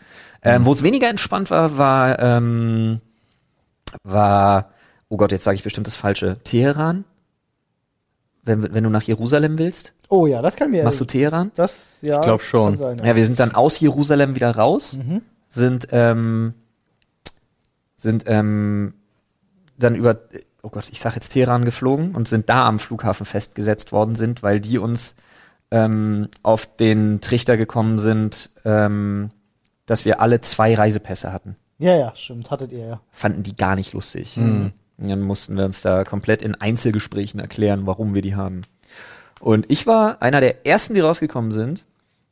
Ähm, Wo es weniger entspannt war, war, ähm, war, oh Gott, jetzt sage ich bestimmt das Falsche, Teheran. Wenn, wenn du nach Jerusalem willst, Oh ja, das kann mir. machst du Teheran? das, ja. Ich glaub schon. Sein, ja. Ja, wir sind dann aus Jerusalem wieder raus, Mhm. sind, ähm, sind ähm, dann über, oh Gott, ich sag jetzt Teheran geflogen und sind da am Flughafen festgesetzt worden sind, weil die uns ähm, auf den Trichter gekommen sind, ähm, dass wir alle zwei Reisepässe hatten. ja, ja, stimmt. Hattet ihr ja. Fanden die gar nicht lustig. Und dann mussten wir uns da komplett in Einzelgesprächen erklären, warum wir die haben. Und ich war einer der ersten, die rausgekommen sind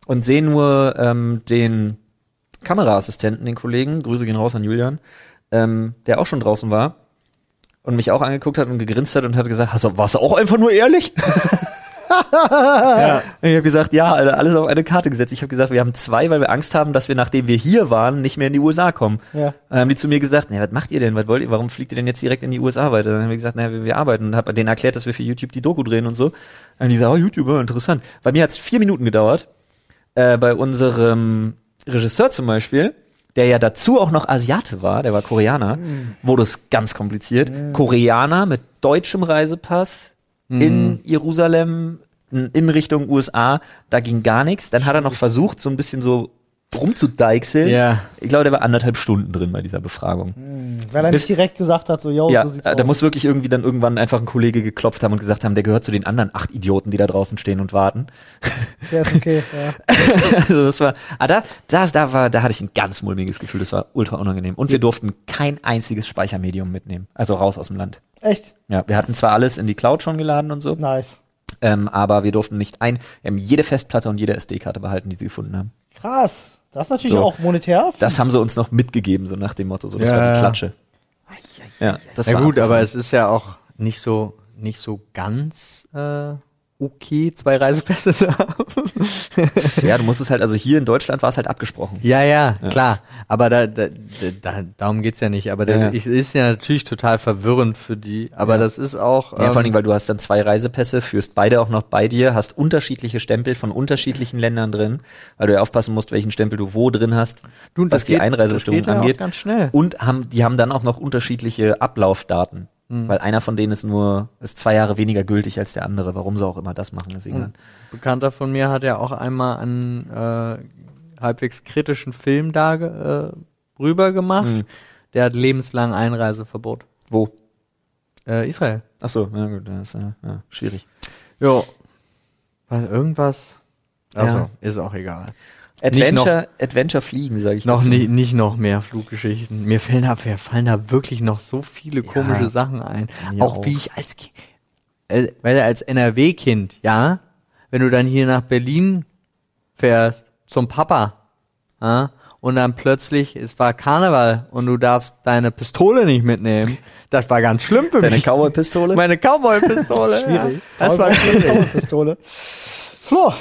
und sehe nur ähm, den Kameraassistenten, den Kollegen, Grüße gehen raus an Julian, ähm, der auch schon draußen war und mich auch angeguckt hat und gegrinst hat und hat gesagt, hast du, warst du auch einfach nur ehrlich? [laughs] ja. Ich habe gesagt, ja, alles auf eine Karte gesetzt. Ich habe gesagt, wir haben zwei, weil wir Angst haben, dass wir, nachdem wir hier waren, nicht mehr in die USA kommen. Ja. Dann haben die zu mir gesagt, na, was macht ihr denn? Was wollt ihr? Warum fliegt ihr denn jetzt direkt in die USA weiter? Dann haben wir gesagt, na, wir, wir arbeiten und habe denen erklärt, dass wir für YouTube die Doku drehen und so. Dann haben die gesagt, oh, YouTube, oh, interessant. Bei mir hat es vier Minuten gedauert. Äh, bei unserem Regisseur zum Beispiel, der ja dazu auch noch Asiate war, der war Koreaner, wurde es ganz kompliziert. Koreaner mit deutschem Reisepass in Jerusalem in Richtung USA, da ging gar nichts. Dann hat er noch versucht, so ein bisschen so rumzudeichseln. Ja. Ich glaube, der war anderthalb Stunden drin bei dieser Befragung. Weil er Bis- nicht direkt gesagt hat, so, yo, ja, so sieht's äh, aus. da muss wirklich irgendwie dann irgendwann einfach ein Kollege geklopft haben und gesagt haben, der gehört zu den anderen acht Idioten, die da draußen stehen und warten. [laughs] Der ist okay, ja. [laughs] also das war, ah, da, das, da war, da hatte ich ein ganz mulmiges Gefühl. Das war ultra unangenehm. Und wir durften kein einziges Speichermedium mitnehmen. Also raus aus dem Land. Echt? Ja, wir hatten zwar alles in die Cloud schon geladen und so, Nice. ähm, aber wir durften nicht ein, wir haben jede Festplatte und jede SD-Karte behalten, die sie gefunden haben. Krass. Das ist natürlich So. auch monetär. Das haben sie uns noch mitgegeben, so nach dem Motto, so das Ja, war die ja. Klatsche. Ja, das Na war gut, aber abgefahren. es ist ja auch nicht so, nicht so ganz äh, okay, zwei Reisepässe zu haben. ja, du musstest halt, also hier in Deutschland war es halt abgesprochen. Ja, ja, klar. Aber da, da, da, darum geht's ja nicht. Aber das Ja, ja. ist ja natürlich total verwirrend für die. Aber das ist auch. Ja, vor allen ähm, Dingen, weil du hast dann zwei Reisepässe, führst beide auch noch bei dir, hast unterschiedliche Stempel von unterschiedlichen Ländern drin, weil du ja aufpassen musst, welchen Stempel du wo drin hast, Du, was die geht- Einreisebestimmung ja angeht. ganz schnell. Und haben, die haben dann auch noch unterschiedliche Ablaufdaten. Mhm. Weil einer von denen ist nur, ist zwei Jahre weniger gültig als der andere. Warum sie auch immer das machen, ist egal. Ein Bekannter von mir hat ja auch einmal einen äh, halbwegs kritischen Film da äh, rüber gemacht. Mhm. Der hat lebenslang Einreiseverbot. Wo? Äh, Israel. Ach so, ja gut, das ist äh, ja, schwierig. Jo. Was, irgendwas? Also, Ja. ist auch egal. Adventure, Adventure fliegen, sage ich Noch dazu. nie, nicht noch mehr Fluggeschichten. Mir fallen da, mir fallen da wirklich noch so viele komische Sachen ein. Auch, auch. wie ich als, äh, weil als NRW-Kind, ja, wenn du dann hier nach Berlin fährst zum Papa, ja, und dann plötzlich, es war Karneval und du darfst deine Pistole nicht mitnehmen. Das war ganz schlimm für Deine mich. Cowboy-Pistole? Meine Cowboy-Pistole. Schwierig. Ja. Das war schwierig. Pistole. Flo,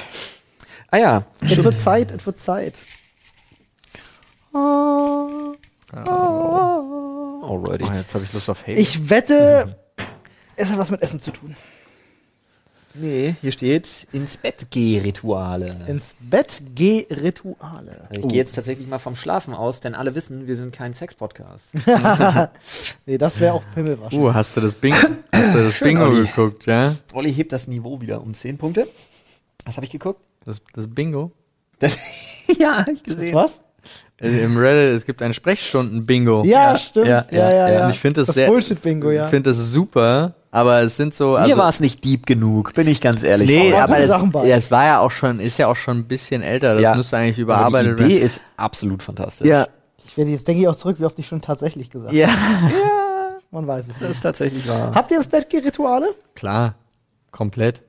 Ah ja, es wird Zeit, es wird Zeit. alrighty. Oh, jetzt habe ich Lust auf Hate. Ich wette, es hat was mit Essen zu tun. Nee, hier steht ins Bett geh Rituale. Ins Bett geh Rituale. Also ich gehe jetzt tatsächlich mal vom Schlafen aus, denn alle wissen, wir sind kein Sex-Podcast. [laughs] Nee, das wäre auch Pimmelwaschen. Uh, hast du das Bingo, hast du das Schön, Bingo Olli. geguckt, ja? Olli hebt das Niveau wieder um 10 Punkte. Was habe ich geguckt? Das, das Bingo? Das, [laughs] ja, hab ich Das gesehen. was? Äh, Im Reddit, es gibt ein Sprechstunden-Bingo. Ja, Ja, stimmt. ja, Ja, ja, ja, ja. ja. Und ich finde das, das sehr, Bullshit-Bingo, ja. Ich finde das super, Aber es sind so. Mir war es nicht deep genug, bin ich ganz ehrlich. Nee, aber es, ja, es war ja auch schon, ist ja auch schon ein bisschen älter. Das Ja. müsste eigentlich Aber überarbeitet die Idee werden. ist absolut fantastisch. Ja. Ich werde jetzt denke ich auch zurück, wie oft ich schon tatsächlich gesagt habe. Ja. [laughs] Man weiß es Das nicht. ist tatsächlich wahr. Habt ihr ins Bett Rituale? Klar. Komplett.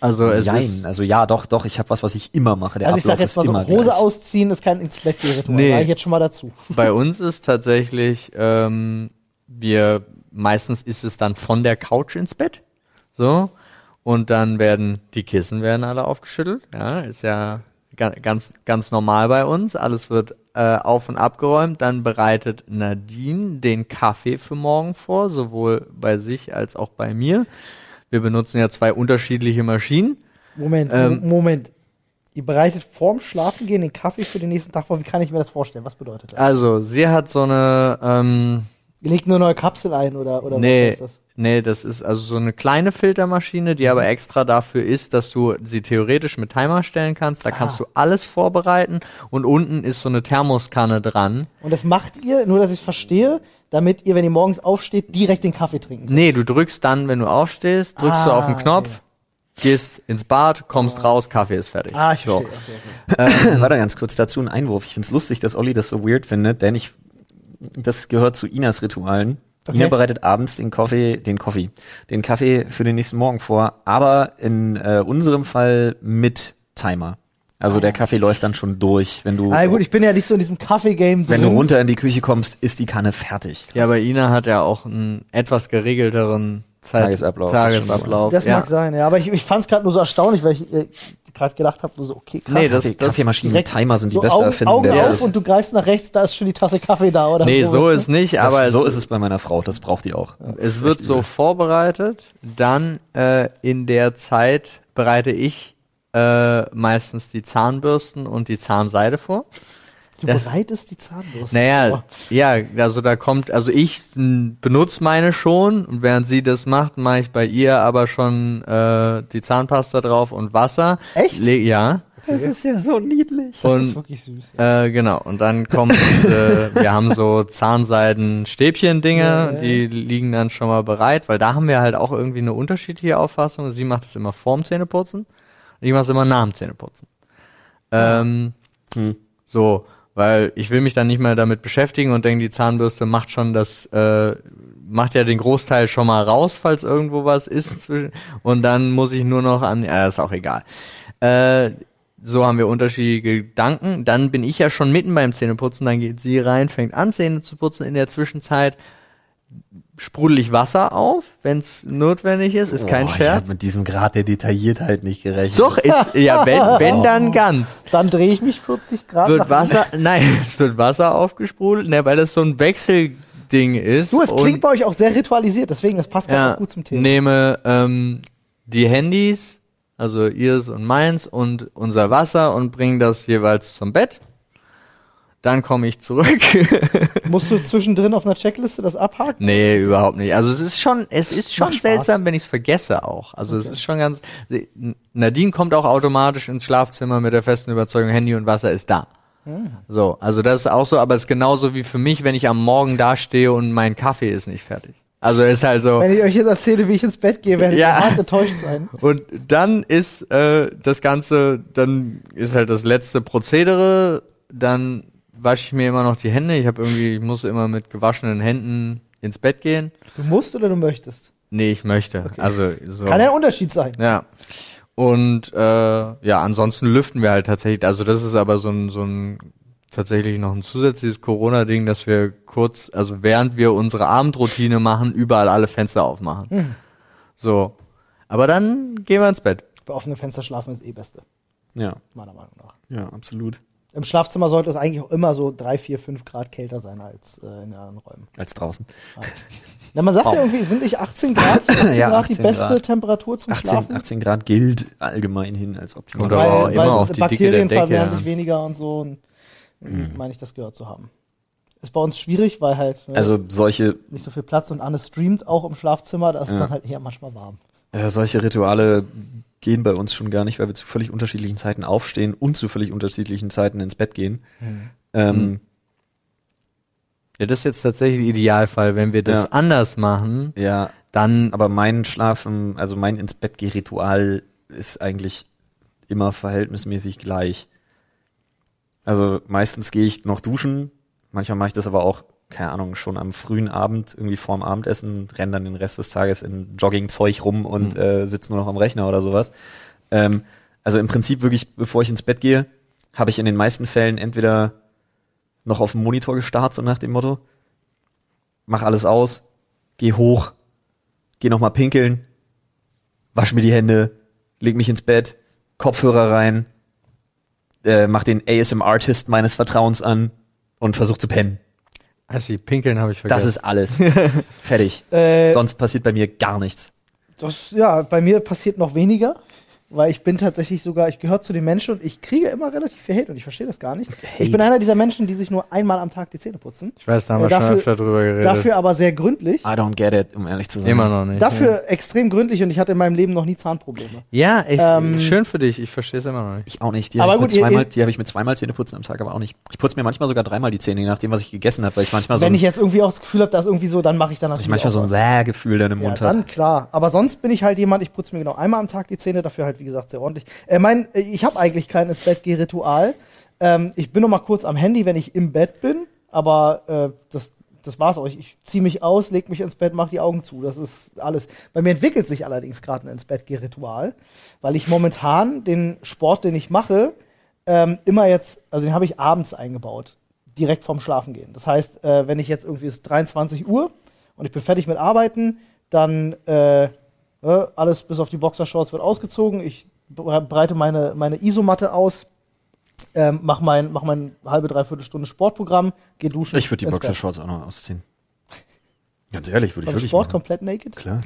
Also es Nein, ist. also ja, doch, doch, ich habe was, was ich immer mache. Der also ich sag Ablauf jetzt mal ist so, immer Hose gleich. ausziehen ist kein ins Bett geh Ritual. Nee. Sag ich jetzt schon mal dazu. [laughs] Bei uns ist tatsächlich, ähm, wir meistens ist es dann von der Couch ins Bett. So. Und dann werden die Kissen werden alle aufgeschüttelt. Ja, ist ja ga- ganz, ganz normal bei uns. Alles wird äh, auf und abgeräumt. Dann bereitet Nadine den Kaffee für morgen vor, sowohl bei sich als auch bei mir. Wir benutzen ja zwei unterschiedliche Maschinen. Moment, Ähm, Mo- Moment. Ihr bereitet vorm Schlafengehen den Kaffee für den nächsten Tag vor. Wie kann ich mir das vorstellen? Was bedeutet das? Also, sie hat so eine, ähm, legt nur neue Kapsel ein oder, oder nee, was ist das? nee, das ist also so eine kleine Filtermaschine, die aber extra dafür ist, dass du sie theoretisch mit Timer stellen kannst. Da kannst Ah. du alles vorbereiten und unten ist so eine Thermoskanne dran. Und das macht ihr, nur dass ich verstehe, damit ihr, wenn ihr morgens aufsteht, direkt den Kaffee trinken könnt. Nee, du drückst dann, wenn du aufstehst, drückst du Ah, auf den Knopf, gehst ins Bad, kommst raus, Kaffee ist fertig. Ah, ich so. verstehe. Okay, okay. Warte ganz kurz dazu ein Einwurf. Ich find's lustig, dass Olli das so weird findet, denn ich, das gehört zu Inas Ritualen. Okay. Ina bereitet abends den Kaffee, den Kaffee, den Kaffee für den nächsten Morgen vor, aber in äh, unserem Fall mit Timer. Also der Kaffee läuft dann schon durch, wenn du Ah, gut, ich bin ja nicht so in diesem Kaffee-Game wenn drin. du runter in die Küche kommst, ist die Kanne fertig. Ja, aber Ina hat ja auch einen etwas geregelteren Zeit Tagesablauf, das. Tagesablauf. Das ja. mag sein, ja. Aber ich, ich fand es gerade nur so erstaunlich, weil ich äh, gerade gedacht habe, nur so, okay, krass. Nee, das- Kaffee, Kaffeemaschinen mit direkt Timer sind die so beste Augen, Erfindung Augen der auf Welt. und du greifst nach rechts, da ist schon die Tasse Kaffee da oder Nee, so. so ist nicht, Das, aber so ist es bei meiner Frau, das braucht die auch. es wird so vorbereitet. Dann äh, in der Zeit bereite ich äh, meistens die Zahnbürsten und die Zahnseide vor. Du das- bereitest die Zahnbürste. Naja, vor. ja, also da kommt, also ich benutze meine schon und während sie das macht, mache ich bei ihr aber schon äh, die Zahnpasta drauf und Wasser. Echt? Le ja. Das ist ja so niedlich. Das und- ist wirklich süß. Ja. Äh, genau, und dann kommt, äh, [laughs] wir haben so Zahnseiden-Stäbchen-Dinge, Ja, ja. die liegen dann schon mal bereit, weil da haben wir halt auch irgendwie eine unterschiedliche Auffassung. Sie macht es immer vorm Zähneputzen, und ich mache es immer nach dem Zähneputzen. Ähm, Hm. so, weil ich will mich dann nicht mehr damit beschäftigen und denke, die Zahnbürste macht schon das, äh, macht ja den Großteil schon mal raus, falls irgendwo was ist. Und dann muss ich nur noch an, ja, ist auch egal. Äh, so haben wir unterschiedliche Gedanken. Dann bin ich ja schon mitten beim Zähneputzen, dann geht sie rein, fängt an, Zähne zu putzen. In der Zwischenzeit sprudel ich Wasser auf, wenn es notwendig ist. Ist kein Oh, Ich Scherz. habe mit diesem Grad der Detailliertheit nicht gerechnet. Doch, ist, ja, wenn, wenn dann ganz. Dann drehe ich mich 40 Grad Wird nach Wasser, [laughs] nein, es wird Wasser aufgesprudelt, ne, weil das so ein Wechselding ist. Du, es und- klingt bei euch auch sehr ritualisiert, deswegen, das passt ja, auch gut zum Thema. nehme ähm, die Handys, also ihrs und meins und unser Wasser und bringe das jeweils zum Bett. Dann komme ich zurück. [laughs] Musst du zwischendrin auf einer Checkliste das abhaken? nee, überhaupt nicht. Also es ist schon, es ist schon seltsam, wenn ich es vergesse auch. Also es ist schon ganz. Nadine kommt auch automatisch ins Schlafzimmer mit der festen Überzeugung, Handy und Wasser ist da. Hm. So, also das ist auch so, aber es ist genauso wie für mich, wenn ich am Morgen dastehe und mein Kaffee ist nicht fertig. Also ist halt so. Wenn ich euch jetzt erzähle, wie ich ins Bett gehe, werdet Ja. ihr hart enttäuscht sein. [laughs] Und dann ist äh, das Ganze, dann ist halt das letzte Prozedere, dann wasche ich mir immer noch die Hände. Ich habe irgendwie, ich muss immer mit gewaschenen Händen ins Bett gehen. Du musst oder du möchtest. Nee, ich möchte. Also so. Kann ja ein Unterschied sein. Ja. Und äh, ja, ansonsten lüften wir halt tatsächlich. Also das ist aber so ein, so ein tatsächlich noch ein zusätzliches Corona-Ding, dass wir kurz, also während wir unsere Abendroutine machen, überall alle Fenster aufmachen. So. Aber dann gehen wir ins Bett. Bei offenen Fenster schlafen ist eh Beste, Ja, meiner Meinung nach. ja, absolut. Im Schlafzimmer sollte es eigentlich auch immer so drei, vier, fünf Grad kälter sein als äh, in den anderen Räumen. Als draußen. Na, man sagt ja irgendwie, sind nicht 18 Grad, [laughs] 18 Ja, Grad die 18 beste Grad. Temperatur zum 18, Schlafen? 18 Grad gilt allgemein hin als optimal. Auch weil, immer weil auf die Dicke Bakterien der Decke, vermehren ja. sich weniger und so. Und, Mhm. meine ich, das gehört zu haben. Ist bei uns schwierig, weil halt ne, Also solche, nicht so viel Platz und Anne streamt auch im Schlafzimmer, da ist es Ja. dann halt eher manchmal warm. äh, solche Rituale gehen bei uns schon gar nicht, weil wir zu völlig unterschiedlichen Zeiten aufstehen und zu völlig unterschiedlichen Zeiten ins Bett gehen. Mhm. Ähm, Ja, das ist jetzt tatsächlich der Idealfall. Wenn wir das Ja. anders machen, Ja, dann aber mein Schlafen, also mein ins Bett geh Ritual ist eigentlich immer verhältnismäßig gleich. Also meistens gehe ich noch duschen, manchmal mache ich das aber auch, keine Ahnung, schon am frühen Abend, irgendwie vorm Abendessen, renne dann den Rest des Tages in Joggingzeug rum und äh, sitze nur noch am Rechner oder sowas. Ähm, also im Prinzip wirklich, bevor ich ins Bett gehe, habe ich in den meisten Fällen entweder noch auf dem Monitor gestarrt, so nach dem Motto, mach alles aus, geh hoch, geh noch mal pinkeln, wasch mir die Hände, leg mich ins Bett, Kopfhörer rein, äh, mach den ASM-Artist meines Vertrauens an und versuch zu pennen. Also die Pinkeln habe ich vergessen. Das ist alles. [laughs] Fertig. Äh, Sonst passiert bei mir gar nichts. Das, ja, bei mir passiert noch weniger, weil ich bin tatsächlich sogar, ich gehöre zu den Menschen und ich kriege immer relativ viel Hate und ich verstehe das gar nicht. Ich bin einer dieser Menschen, die sich nur einmal am Tag die Zähne putzen. ich weiß, da haben Äh, wir schon dafür- öfter drüber geredet. Dafür aber sehr gründlich. I don't get it, um ehrlich zu sein. Immer noch nicht. Dafür extrem gründlich und ich hatte in meinem Leben noch nie Zahnprobleme. Ja, ich, Ähm, schön für dich. Ich verstehe es immer noch nicht. Ich auch nicht. Die Aber habe ich, gut, zweimal- ihr- die hab ich mit zweimal Zähneputzen am Tag, aber auch nicht. Ich putze mir manchmal sogar dreimal die Zähne, je nachdem, was ich gegessen habe, weil ich manchmal so Wenn ein, ich jetzt irgendwie auch das Gefühl habe, dass irgendwie so, dann mache ich dann ich natürlich manchmal so ein. Bäh-Gefühl dann im Ja, Mund dann habe. klar. Aber sonst bin ich halt jemand, ich putze mir genau einmal am Tag die Zähne, dafür halt, wie gesagt, sehr ordentlich. Äh, mein, äh, ich habe eigentlich kein ins Bett geh Ritual. Ähm, ich bin noch mal kurz am Handy, wenn ich im Bett bin, aber äh, das, das war's auch. Ich, ziehe mich aus, leg mich ins Bett, mach die Augen zu. Das ist alles. Bei mir entwickelt sich allerdings gerade ein ins Bett geh Ritual, weil ich momentan den Sport, den ich mache, ähm, immer jetzt, also den habe ich abends eingebaut, direkt vorm Schlafen gehen. Das heißt, äh, wenn ich jetzt irgendwie ist 23 Uhr und ich bin fertig mit Arbeiten, dann äh, alles bis auf die Boxershorts wird ausgezogen. Ich bre- breite meine, meine Isomatte aus, ähm, mach mein, mach mein halbe, dreiviertel Stunde Sportprogramm, geh duschen. Ich würde die. Boxershorts auch noch ausziehen. Ganz ehrlich, würde ich wirklich Sport machen. komplett naked? Klar.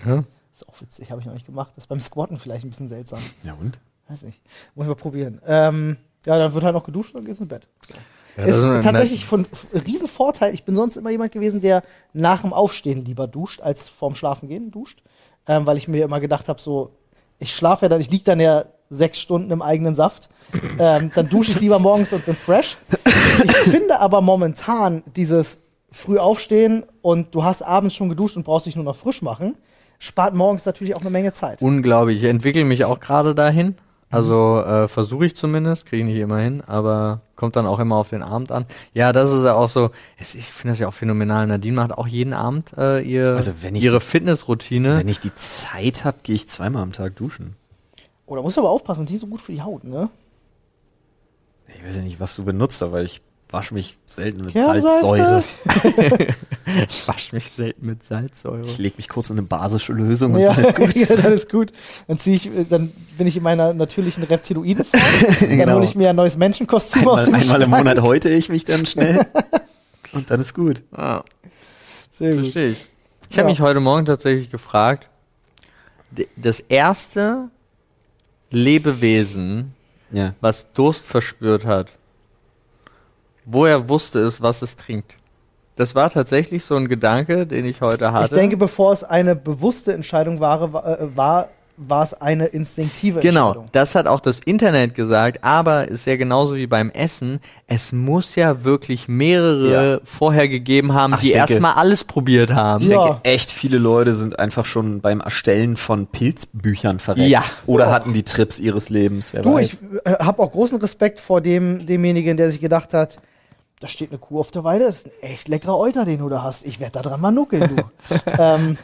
ist auch witzig, habe ich noch nicht gemacht. Das ist beim Squatten vielleicht ein bisschen seltsam. Ja und? Weiß nicht. Muss ich mal probieren. Ähm, ja, dann wird halt noch geduscht und dann geht's ins Bett. Ja, ist ein- tatsächlich von Riesenvorteil. Ich bin sonst immer jemand gewesen, der nach dem Aufstehen lieber duscht, als vorm Schlafen gehen duscht. Ähm, weil ich mir immer gedacht habe, so, ich schlafe ja dann, ich lieg dann ja sechs Stunden im eigenen Saft. Ähm, dann dusche ich lieber morgens und bin fresh. Ich finde aber momentan dieses früh aufstehen und du hast abends schon geduscht und brauchst dich nur noch frisch machen, spart morgens natürlich auch eine Menge Zeit. Unglaublich. Ich entwickle mich auch gerade dahin. Also äh, versuche ich zumindest, kriege ich nicht immer hin, aber kommt dann auch immer auf den Abend an. Ja, das ist ja auch so, es, ich finde das ja auch phänomenal. Nadine macht auch jeden Abend äh, ihr, Also wenn ich ihre Fitnessroutine. Wenn ich die Zeit habe, gehe ich zweimal am Tag duschen. Oder musst du aber aufpassen, die ist so gut für die Haut, ne? Ich weiß ja nicht, was du benutzt, aber ich wasche [laughs] mich selten mit? Salzsäure. Ich wasche mich selten mit Salzsäure. Ich lege mich kurz in eine basische Lösung und Ja, dann ist [laughs] gut. ja, dann ist gut. Dann zieh ich, äh, dann bin ich in meiner natürlichen Reptiloidenform. [laughs] Dann Genau. hole ich mir ein neues Menschenkostüm aus Einmal, dem einmal im Schrank. Monat heute ich mich dann schnell und dann ist gut. Ah, Sehr gut. verstehe ich. Ich Ja. habe mich heute Morgen tatsächlich gefragt, das erste Lebewesen, Ja. was Durst verspürt hat, woher wusste es, was es trinkt. Das war tatsächlich so ein Gedanke, den ich heute hatte. Ich denke, bevor es eine bewusste Entscheidung war, war, äh, war, war es eine instinktive Genau, Entscheidung. das hat auch das Internet gesagt, aber ist ja genauso wie beim Essen, es muss ja wirklich mehrere vorher gegeben haben, Ach, die erstmal alles probiert haben. Ich Ja. denke, echt viele Leute sind einfach schon beim Erstellen von Pilzbüchern verreckt. Ja. Oder hatten die Trips ihres Lebens, wer Du, weiß. ich äh, habe auch großen Respekt vor dem, demjenigen, der sich gedacht hat, da steht eine Kuh auf der Weide, ist ein echt leckerer Euter, den du da hast. Ich werde da dran mal nuckeln, du. [laughs] ähm,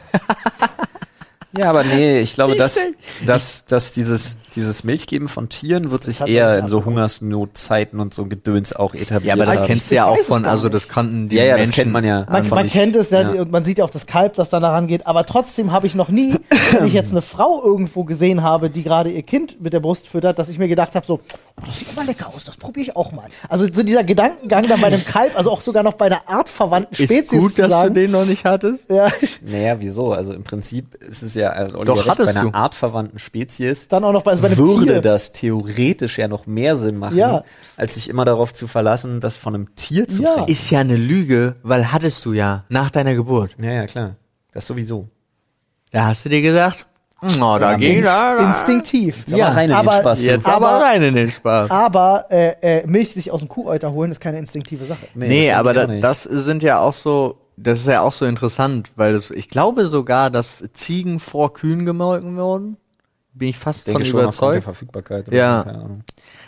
Ja, aber nee, ich glaube, dass, dass, dass dieses, dieses Milchgeben von Tieren wird sich eher in so. Hungersnotzeiten und so Gedöns auch etabliert Ja, aber das haben. kennst du ja auch von, also das konnten die Ja, ja, das Menschen kennt man ja. Man, Von man kennt es ja, Ja. und man sieht ja auch das Kalb, das dann daran geht. Aber trotzdem habe ich noch nie, [coughs] wenn ich jetzt eine Frau irgendwo gesehen habe, die gerade ihr Kind mit der Brust füttert, dass ich mir gedacht habe, so, oh, das sieht aber lecker aus, das probiere ich auch mal. Also so dieser Gedankengang dann bei einem Kalb, also auch sogar noch bei einer artverwandten Spezies Ist gut, zu dass du den noch nicht hattest. ja, Naja, wieso? Also im Prinzip ist es ja, also Olli Doch, recht, bei hattest einer du. artverwandten Spezies dann auch noch bei, also bei einem würde Tier. das theoretisch ja noch mehr Sinn machen, Ja. als sich immer darauf zu verlassen, das von einem Tier zu Ja. trinken. Ist ja eine Lüge, weil hattest du ja nach deiner Geburt. Ja, ja, klar. Das sowieso. Da hast du dir gesagt, Oh, da ging da, da. Instinktiv. Jetzt aber rein in den aber, Spaß. Jetzt aber, Aber- rein in den Spaß. aber äh, äh, Milch sich aus dem Kuhäuter holen ist keine instinktive Sache. Nee, das aber da, das sind ja auch so, das ist ja auch so interessant, weil das, ich glaube sogar, dass Ziegen vor Kühen gemolken wurden. Bin ich fast Ich von schon überzeugt. Verfügbarkeit. Ja. keine.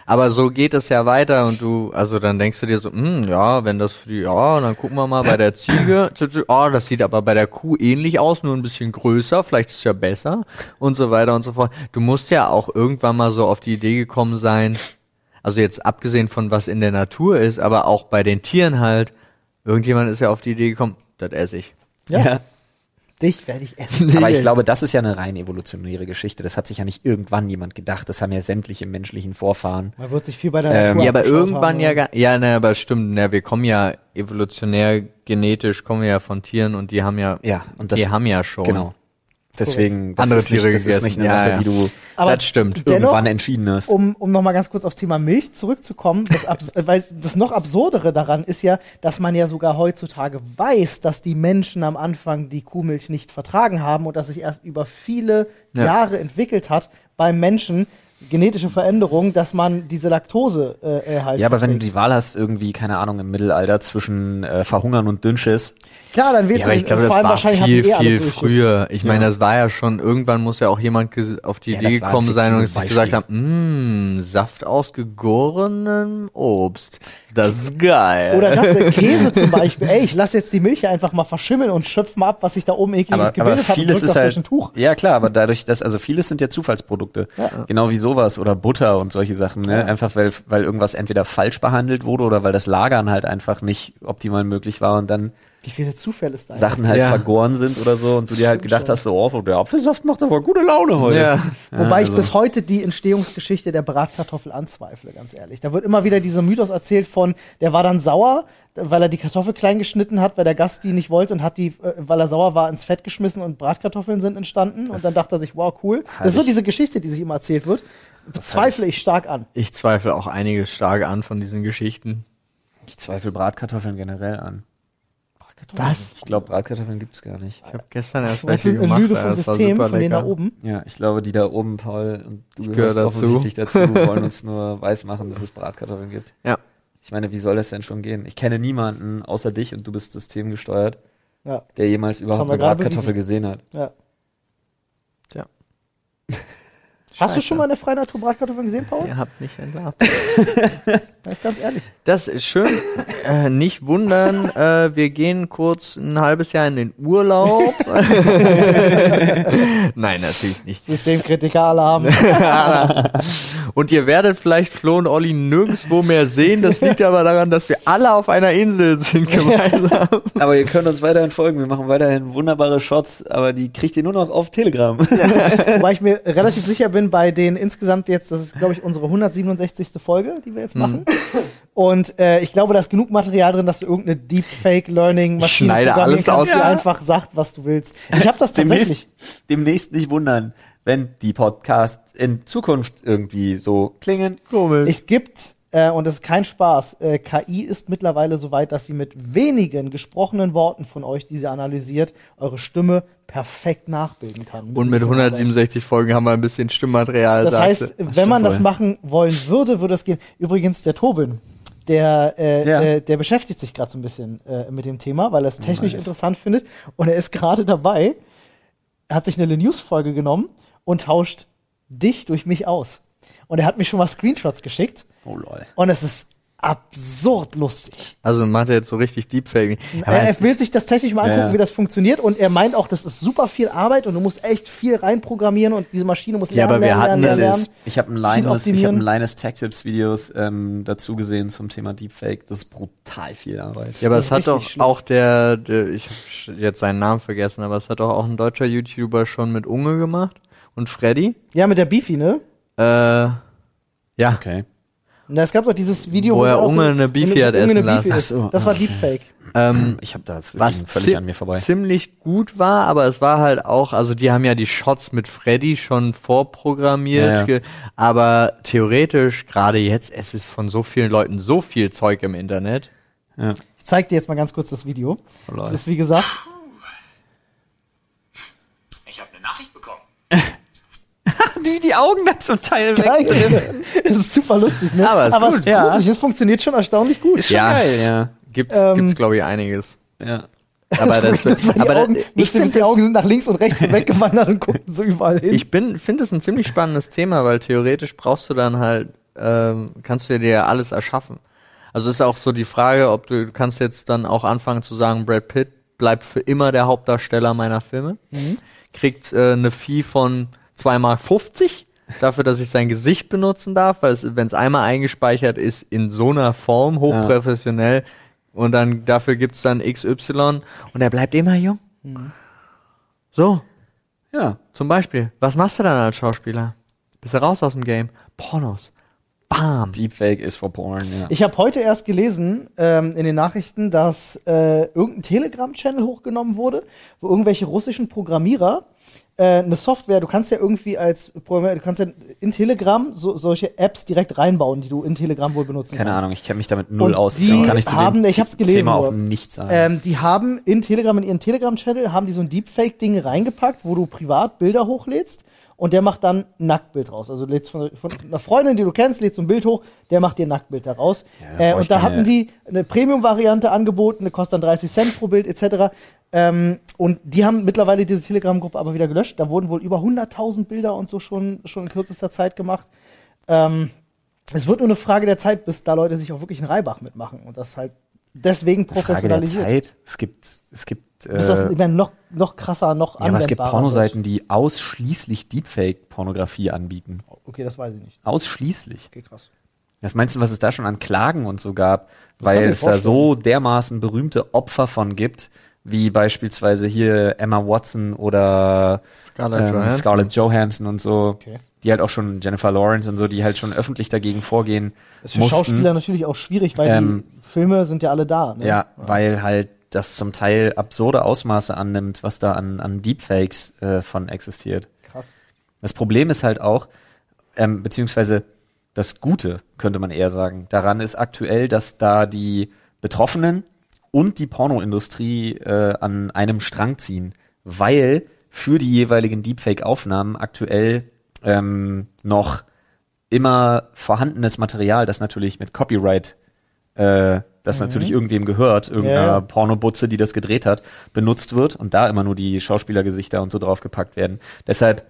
Aber so geht es ja weiter und du, also dann denkst du dir so, hm, ja, wenn das für die, ja, dann gucken wir mal bei der Ziege, [coughs] oh, das sieht aber bei der Kuh ähnlich aus, nur ein bisschen größer, vielleicht ist es ja besser und so weiter und so fort. Du musst ja auch irgendwann mal so auf die Idee gekommen sein, also jetzt abgesehen von was in der Natur ist, aber auch bei den Tieren halt, irgendjemand ist ja auf die Idee gekommen, das esse ich. Ja. Dich werde ich essen. Aber ich glaube, das ist ja eine rein evolutionäre Geschichte. Das hat sich ja nicht irgendwann jemand gedacht. Das haben ja sämtliche menschlichen Vorfahren. Man wird sich viel bei der Ähm, Natur Ja, aber irgendwann haben, ja, ne? gar- ja, ne, aber stimmt, ne, wir kommen ja evolutionär, genetisch kommen wir ja von Tieren und die haben ja, Ja, und das, die haben ja schon. Genau. Deswegen, das Andere ist nicht, Tiere das ist nicht eine. Ja, Sache, ja. die du Aber das stimmt. dennoch- irgendwann entschieden hast. um, um nochmal ganz kurz aufs Thema Milch zurückzukommen, das, [laughs] weil das noch absurdere daran ist ja, dass man ja sogar heutzutage weiß, dass die Menschen am Anfang die Kuhmilch nicht vertragen haben und dass sich erst über viele Ja. Jahre entwickelt hat beim Menschen genetische Veränderung, dass man diese Laktose äh, halt Ja, aber wenn du verträgt. die Wahl hast, irgendwie, keine Ahnung, im Mittelalter zwischen äh, Verhungern und Dünnschiss, Klar, dann wird Ja, aber ich glaube, das vor allem war viel, viel früher. Ich meine, Ja. das war ja schon, irgendwann muss ja auch jemand auf die Ja, Idee gekommen sein und sich gesagt haben, mh, Saft aus gegorenem Obst. Das ist geil. Oder das, [laughs] Käse zum Beispiel. Ey, ich lasse jetzt die Milch hier einfach mal verschimmeln und schöpfe mal ab, was sich da oben ekliges aber, aber gebildet hat und vieles ist halt, durch ein Tuch. ja klar, aber dadurch, dass, also vieles sind ja Zufallsprodukte. Genau wie sowas oder Butter und solche Sachen, ne? Einfach weil, weil irgendwas entweder falsch behandelt wurde oder weil das Lagern halt einfach nicht optimal möglich war und dann Wie viele Zufälle ist da? Sachen halt Ja. vergoren sind oder so und du dir halt Stimmt gedacht schon. hast, so, oh, der Apfelsaft macht aber gute Laune heute. ja. Wobei ich also- bis heute die Entstehungsgeschichte der Bratkartoffel anzweifle, ganz ehrlich. Da wird immer wieder dieser Mythos erzählt von, der war dann sauer, weil er die Kartoffel klein geschnitten hat, weil der Gast die nicht wollte und hat die, äh, weil er sauer war, ins Fett geschmissen und Bratkartoffeln sind entstanden. und dann dachte er sich, wow, cool. Das ist so ich- diese Geschichte, die sich immer erzählt wird. Bezweifle ich stark an. Ich zweifle auch einiges stark an von diesen Geschichten. Ich zweifle Bratkartoffeln generell an. Was? Ich glaube, Bratkartoffeln gibt's gar nicht. Ich habe gestern erst Das welche ist eine gemacht. Lüge ja, vom das war System, super von denen da oben. Ja, ich glaube, die da oben, Paul und du gehöre gehörst dazu. offensichtlich dazu, [laughs] wollen uns nur weismachen, dass es Bratkartoffeln gibt. Ja. Ich meine, wie soll das denn schon gehen? Ich kenne niemanden außer dich und du bist systemgesteuert, Ja, der jemals überhaupt eine Bratkartoffel gesehen hat. ja. Tja. Hast du schon mal eine freie Natur Bratkartoffeln gesehen, Paul? Ihr habt mich entlarvt. [laughs] Ja, ist ganz ehrlich. Das ist schön. äh, nicht wundern, äh, wir gehen kurz ein halbes Jahr in den Urlaub. [laughs] Nein, natürlich nicht. Systemkritiker alle haben. [laughs] Und ihr werdet vielleicht Flo und Olli nirgendwo mehr sehen. Das liegt aber daran, dass wir alle auf einer Insel sind gemeinsam. Aber ihr könnt uns weiterhin folgen. Wir machen weiterhin wunderbare Shots, aber die kriegt ihr nur noch auf Telegram. Wobei ich mir relativ sicher bin, bei den insgesamt jetzt, das ist, glaube ich, unsere 167. Folge, die wir jetzt machen. Und äh, ich glaube, da ist genug Material drin, dass du irgendeine Deepfake-Learning-Maschine schneide programmieren alles kannst, aus. die Ja. einfach sagt, was du willst. Ich habe das [laughs] tatsächlich. demnächst, demnächst nicht wundern, wenn die Podcasts in Zukunft irgendwie so klingen. Komisch. Es gibt, äh, und das ist kein Spaß, äh, KI ist mittlerweile so weit, dass sie mit wenigen gesprochenen Worten von euch, die sie analysiert, eure Stimme perfekt nachbilden kann. Und mit ein bisschen Arbeit. 167 Folgen haben wir ein bisschen Stimmmaterial. Das sagte. heißt, wenn man das machen wollen würde, würde es gehen. Übrigens, der Tobin, der, äh, Ja. äh, der beschäftigt sich gerade so ein bisschen äh, mit dem Thema, weil er es technisch Nice. interessant findet. Und er ist gerade dabei, er hat sich eine News-Folge genommen und tauscht dich durch mich aus. Und er hat mir schon mal Screenshots geschickt. Oh lol. Und es ist absurd lustig. also macht er jetzt so richtig Deepfake. Aber er, er will sich das technisch mal angucken, Ja, ja. wie das funktioniert. Und er meint auch, das ist super viel Arbeit und du musst echt viel reinprogrammieren und diese Maschine muss Ja, lernen, aber wir lernen, hatten lernen, das lernen, ist- lernen. Ich habe ein Linus, ich habe ein Linus Tech Tips Videos ähm, dazu gesehen zum Thema Deepfake. Das ist brutal viel Arbeit. Ja, aber Das es hat doch auch der, der ich habe jetzt seinen Namen vergessen, aber es hat doch auch ein deutscher YouTuber schon mit Unge gemacht und Freddy. Ja, mit der Beefy, ne? Äh, ja, Okay. Na, es gab doch dieses Video, Wo er Unge eine Beefy hat essen lassen. Ach so, Das war okay. Deepfake. ähm, Ich habe das was ging völlig an mir vorbei. ziemlich gut war, aber es war halt auch, also die haben ja die Shots mit Freddy schon vorprogrammiert, Ja, ja. aber theoretisch gerade jetzt, es ist von so vielen Leuten so viel Zeug im Internet. Ja. Ich zeig dir jetzt mal ganz kurz das Video. Oh, Das ist wie gesagt, Ich habe eine Nachricht bekommen. [laughs] [laughs] wie die Augen da zum Teil wegdriften. [laughs] Es ist super lustig, ne? Aber ist es gut, ist ja. lustig, es funktioniert schon erstaunlich gut. Ist schon Ja. geil, ja. Gibt's, Ähm, gibt's glaube ich, einiges. ja. Aber [laughs] das, das die aber Augen, da- ich finde, die Augen sind nach links und rechts weggewandert und guckten so überall hin. Ich bin, finde es ein ziemlich spannendes Thema, weil theoretisch brauchst du dann halt, ähm, kannst du dir ja alles erschaffen. Also ist auch so die Frage, ob du, du kannst jetzt dann auch anfangen zu sagen, Brad Pitt bleibt für immer der Hauptdarsteller meiner Filme, kriegt äh, eine Fee von 2,50 Mark dafür, dass ich sein Gesicht benutzen darf, weil wenn es einmal eingespeichert ist in so einer Form, hochprofessionell, und dann dafür gibt's dann XY und er bleibt immer jung. So, ja. zum Beispiel, was machst du dann als Schauspieler? Bist du raus aus dem Game? Pornos. Bam. Deepfake ist for porn, ja. Ich habe heute erst gelesen ähm, in den Nachrichten, dass äh, irgendein Telegram-Channel hochgenommen wurde, wo irgendwelche russischen Programmierer eine Software, du kannst ja irgendwie als Programmierer, du kannst ja in Telegram so, solche Apps direkt reinbauen, die du in Telegram wohl benutzen Keine kannst. Ahnung, ich kenne mich damit null Und aus. die kann ich zu haben- dem ich hab's gelesen Thema auch nichts sagen. Ähm, die haben in Telegram, in ihren Telegram-Channel, haben die so ein Deepfake-Ding reingepackt, wo du privat Bilder hochlädst und der macht dann ein Nacktbild raus. Also lädst von, von einer Freundin, die du kennst, lädst so ein Bild hoch, der macht dir ein Nacktbild daraus. Ja, äh, und da hatten die eine Premium-Variante angeboten, eine kostet dann 30 Cent pro Bild etc. Ähm, und die haben mittlerweile diese Telegram-Gruppe aber wieder gelöscht. Da wurden wohl über 100.000 Bilder und so schon, schon in kürzester Zeit gemacht. Ähm, es wird nur eine Frage der Zeit, bis da Leute sich auch wirklich einen Reibach mitmachen und das halt deswegen Frage der professionalisiert. Zeit. Es gibt, es gibt, äh, Bis das immer noch, noch krasser, noch ja, aber es gibt Pornoseiten, die ausschließlich Deepfake-Pornografie anbieten. Okay, das weiß ich nicht. Ausschließlich. Okay, krass. Was meinst du, was es da schon an Klagen und so gab? kann Weil es da so dermaßen berühmte Opfer von gibt, wie beispielsweise hier Emma Watson oder Scarlett ähm, Johansson. Scarlett Johansson und so. Okay. Die halt auch schon Jennifer Lawrence und so, die halt schon öffentlich dagegen vorgehen Das ist für mussten. Schauspieler natürlich auch schwierig, weil Ähm, die Filme sind ja alle da. Ne? Ja, weil halt das zum Teil absurde Ausmaße annimmt, was da an, an Deepfakes äh, von existiert. Krass. Das Problem ist halt auch, ähm, beziehungsweise das Gute, könnte man eher sagen, daran ist aktuell, dass da die Betroffenen und die Pornoindustrie äh, an einem Strang ziehen, weil für die jeweiligen Deepfake-Aufnahmen aktuell ähm, noch immer vorhandenes Material, das natürlich mit Copyright, äh, das natürlich irgendwem gehört, irgendeiner ja. Pornobutze, die das gedreht hat, benutzt wird und da immer nur die Schauspielergesichter und so draufgepackt werden. Deshalb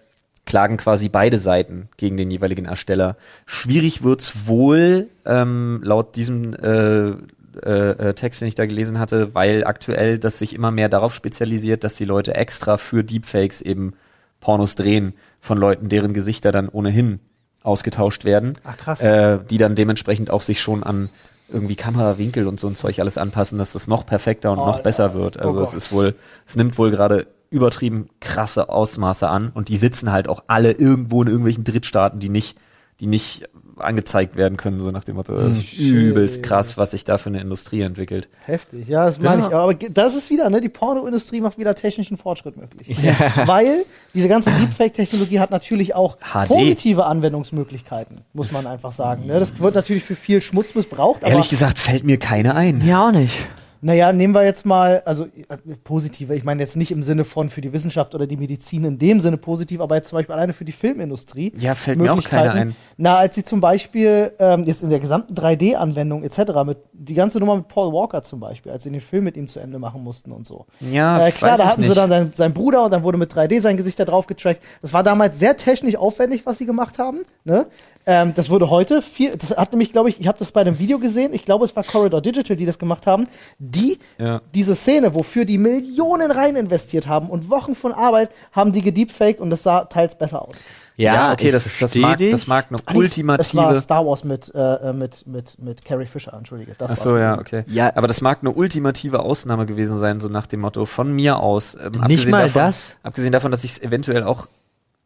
klagen quasi beide Seiten gegen den jeweiligen Ersteller. Schwierig wird's wohl, ähm, laut diesem äh, äh, äh, Text, den ich da gelesen hatte, weil aktuell das sich immer mehr darauf spezialisiert, dass die Leute extra für Deepfakes eben Pornos drehen von Leuten, deren Gesichter dann ohnehin ausgetauscht werden. Ach, krass. Äh, die dann dementsprechend auch sich schon an irgendwie Kamerawinkel und so ein Zeug alles anpassen, dass das noch perfekter und Oh, noch ja. besser wird. Also Oh es ist wohl, es nimmt wohl gerade übertrieben krasse Ausmaße an und die sitzen halt auch alle irgendwo in irgendwelchen Drittstaaten, die nicht, die nicht angezeigt werden können, so nach dem Motto, das ist Shit. übelst krass, was sich da für eine Industrie entwickelt. Heftig, ja, das meine Ja. ich. Aber das ist wieder, ne, die Pornoindustrie macht wieder technischen Fortschritt möglich. [laughs] Weil diese ganze Deepfake-Technologie hat natürlich auch HD. positive Anwendungsmöglichkeiten, muss man einfach sagen. Ne? Das wird natürlich für viel Schmutz missbraucht, aber Ehrlich gesagt fällt mir keine ein. Mir auch nicht. Naja, nehmen wir jetzt mal, also äh, positive, ich meine jetzt nicht im Sinne von für die Wissenschaft oder die Medizin in dem Sinne positiv, aber jetzt zum Beispiel alleine für die Filmindustrie. Ja, fällt mir auch keine Möglichkeiten. ein. Na, als sie zum Beispiel ähm, jetzt in der gesamten 3D-Anwendung etc., mit die ganze Nummer mit Paul Walker zum Beispiel, als sie den Film mit ihm zu Ende machen mussten und so. Ja, äh, klar, da hatten sie nicht. dann seinen, seinen Bruder und dann wurde mit 3D sein Gesicht da drauf getrackt. Das war damals sehr technisch aufwendig, was sie gemacht haben. Ne? Ähm, das wurde heute viel, das hat nämlich, glaube ich, ich habe das bei einem Video gesehen, ich glaube, es war Corridor Digital, die das gemacht haben, die Ja. diese Szene, wofür die Millionen rein investiert haben und Wochen von Arbeit, haben die gedeepfaked und das sah teils besser aus. Ja, okay, ich das, das, mag, dich. das mag eine Ah, nee, Es war ultimative. Star Wars mit, äh, mit, mit, mit Carrie Fisher, entschuldige. Das Ach so, war's ja, okay. Ja. Aber das mag eine ultimative Ausnahme gewesen sein, so nach dem Motto von mir aus. Ähm, Nicht abgesehen mal davon, das? Abgesehen davon, dass ich es eventuell auch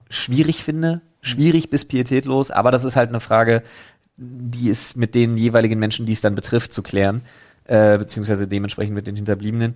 schwierig finde, schwierig bis pietätlos, aber das ist halt eine Frage, die ist mit den jeweiligen Menschen, die es dann betrifft, zu klären, äh, beziehungsweise dementsprechend mit den Hinterbliebenen.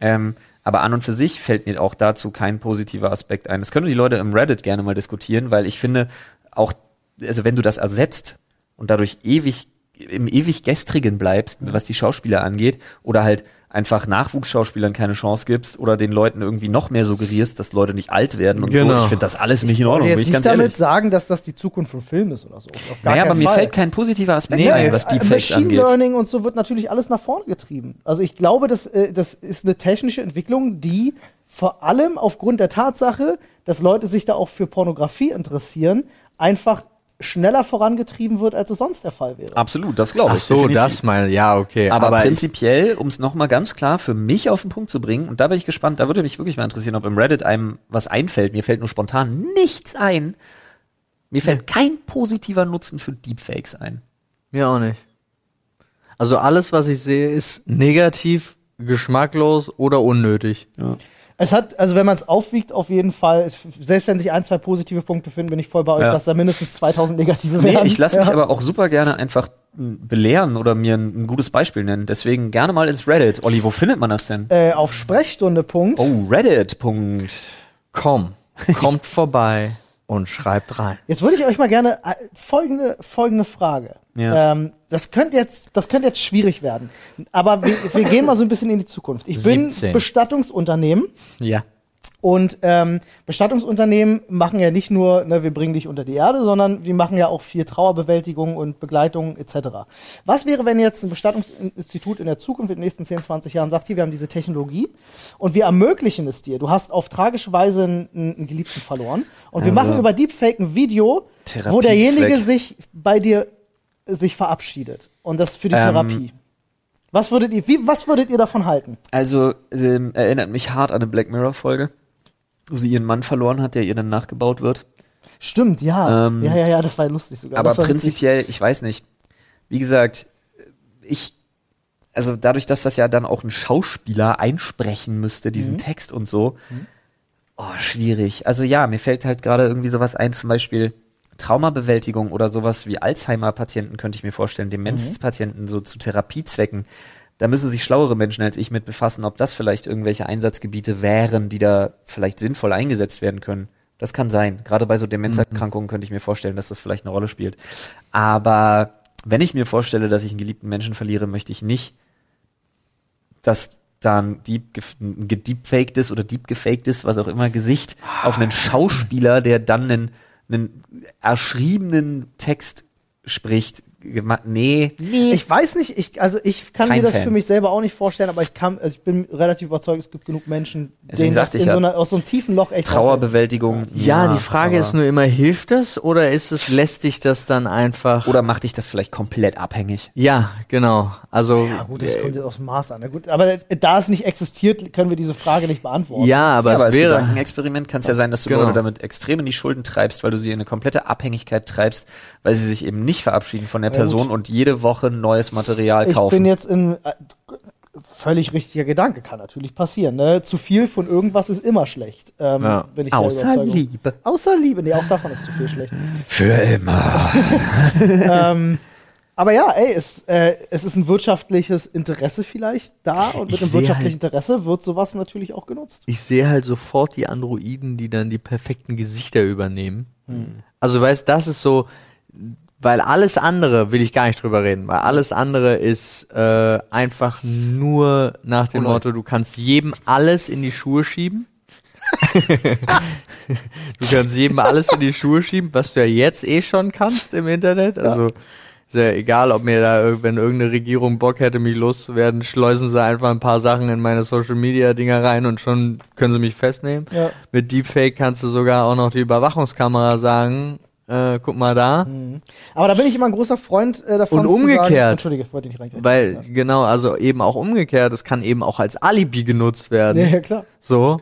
Ähm, aber an und für sich fällt mir auch dazu kein positiver Aspekt ein. Das können die Leute im Reddit gerne mal diskutieren, weil ich finde, auch, also wenn du das ersetzt und dadurch ewig im ewig Gestrigen bleibst, was die Schauspieler angeht, oder halt einfach Nachwuchsschauspielern keine Chance gibst oder den Leuten irgendwie noch mehr suggerierst, dass Leute nicht alt werden und so. Genau. Ich finde das alles nicht in Ordnung, Ich ich nicht ganz damit ehrlich. sagen, dass das die Zukunft von Film ist oder so. Auf gar Naja, aber mir Fall. fällt kein positiver Aspekt Nee, ein, was Deepfakes Machine angeht. Learning und so wird natürlich alles nach vorne getrieben. Also ich glaube, das, äh, das ist eine technische Entwicklung, die vor allem aufgrund der Tatsache, dass Leute sich da auch für Pornografie interessieren, einfach schneller vorangetrieben wird, als es sonst der Fall wäre. Absolut, das glaube Ach ich. so, definitiv. das meine, ja, okay. Aber, ich- prinzipiell, um es nochmal ganz klar für mich auf den Punkt zu bringen, und da bin ich gespannt, da würde mich wirklich mal interessieren, ob im Reddit einem was einfällt. Mir fällt nur spontan nichts ein. Mir fällt kein positiver Nutzen für Deepfakes ein. Mir auch nicht. Also alles, was ich sehe, ist negativ, geschmacklos oder unnötig. Es hat, also wenn man es aufwiegt, auf jeden Fall, selbst wenn sich ein, zwei positive Punkte finden, bin ich voll bei euch, Ja. dass da mindestens 2000 negative Nee, werden. ich lasse mich Ja. aber auch super gerne einfach belehren oder mir ein, ein gutes Beispiel nennen. Deswegen gerne mal ins Reddit. Olli, wo findet man das denn? Äh, auf Sprechstunde. Punkt. Oh, Reddit. Punkt. Komm, kommt vorbei und schreibt rein. Jetzt würde ich euch mal gerne äh, folgende, folgende Frage. Ja. Ähm, das könnte jetzt, das könnte jetzt schwierig werden. Aber wir, wir gehen mal so ein bisschen in die Zukunft. Ich bin 17. Bestattungsunternehmen Ja. Und ähm, Bestattungsunternehmen machen ja nicht nur, ne, wir bringen dich unter die Erde, sondern wir machen ja auch viel Trauerbewältigung und Begleitung etc. Was wäre, wenn jetzt ein Bestattungsinstitut in der Zukunft in den nächsten 10, 20 Jahren sagt, hier, wir haben diese Technologie und wir ermöglichen es dir. Du hast auf tragische Weise einen, einen Geliebten verloren und wir Also- machen über Deepfake ein Video, wo derjenige sich bei dir sich verabschiedet und das für die Ähm, Therapie. Was würdet ihr, wie, was würdet ihr davon halten? Also, ähm, erinnert mich hart an eine Black Mirror Folge, wo sie ihren Mann verloren hat, der ihr dann nachgebaut wird. Stimmt, ja. Ähm, ja, ja, ja, das war lustig sogar. Aber prinzipiell, ich weiß nicht. Wie gesagt, ich, also dadurch, dass das ja dann auch ein Schauspieler einsprechen müsste, Mhm. diesen Text und so, oh, schwierig. Also ja, mir fällt halt gerade irgendwie sowas ein, zum Beispiel Traumabewältigung oder sowas wie Alzheimer-Patienten könnte ich mir vorstellen, Demenzpatienten so zu Therapiezwecken. Da müssen sich schlauere Menschen als ich mit befassen, ob das vielleicht irgendwelche Einsatzgebiete wären, die da vielleicht sinnvoll eingesetzt werden können. Das kann sein. Gerade bei so Demenzerkrankungen könnte ich mir vorstellen, dass das vielleicht eine Rolle spielt. Aber wenn ich mir vorstelle, dass ich einen geliebten Menschen verliere, möchte ich nicht, dass dann deep, gef- ein gedeepfakedes oder deepgefakedes, was auch immer, Gesicht auf einen Schauspieler, der dann einen, einen erschriebenen Text spricht. Gema- Nee, nee. Ich weiß nicht, ich, also ich kann Kein mir das Fan. für mich selber auch nicht vorstellen, aber ich kann, also ich bin relativ überzeugt, es gibt genug Menschen, denen das in ja, so einer, aus so einem tiefen Loch echt. Trauerbewältigung. Ja, die Frage ist nur immer, hilft das oder ist es, lässt dich das dann einfach. Oder macht dich das vielleicht komplett abhängig? ja, genau. Also. Ja gut, das kommt jetzt aus dem Maß an. Na gut, aber da es nicht existiert, können wir diese Frage nicht beantworten. ja, aber ja, aber es als wäre. Gedankenexperiment kann es ja sein, dass du Genau. Leute damit extrem in die Schulden treibst, weil du sie in eine komplette Abhängigkeit treibst, weil sie sich eben nicht verabschieden von der Ja, Person und jede Woche neues Material Ich kaufen. bin jetzt in äh, völlig richtiger Gedanke, kann natürlich passieren. Ne? Zu viel von irgendwas ist immer schlecht. Ähm, Ja. ich Außer. Liebe. Außer Liebe, nee, auch davon ist zu viel schlecht. Für immer. [laughs] ähm, aber ja, ey, es, äh, es ist ein wirtschaftliches Interesse vielleicht da und mit Ich einem wirtschaftlichen Interesse wird sowas natürlich auch genutzt. ich sehe halt sofort die Androiden, die dann die perfekten Gesichter übernehmen. Also weißt, das ist so, weil alles andere will ich gar nicht drüber reden, weil alles andere ist äh, einfach nur nach dem Motto, du kannst jedem alles in die Schuhe schieben. [laughs] du kannst jedem alles in die Schuhe schieben, was du ja jetzt eh schon kannst im Internet. Also ist ja egal, ob mir da, wenn irgendeine Regierung Bock hätte, mich loszuwerden, schleusen sie einfach ein paar Sachen in meine Social Media Dinger rein und schon können sie mich festnehmen. Ja. Mit Deepfake kannst du sogar auch noch die Überwachungskamera sagen, äh, guck mal da. Aber da bin ich immer ein großer Freund äh, davon. Und zu umgekehrt. Sagen, Entschuldige, ich wollte dich nicht reingreifen. Weil, Ja. genau, also eben auch umgekehrt, es kann eben auch als Alibi genutzt werden. Ja, ja, klar. So.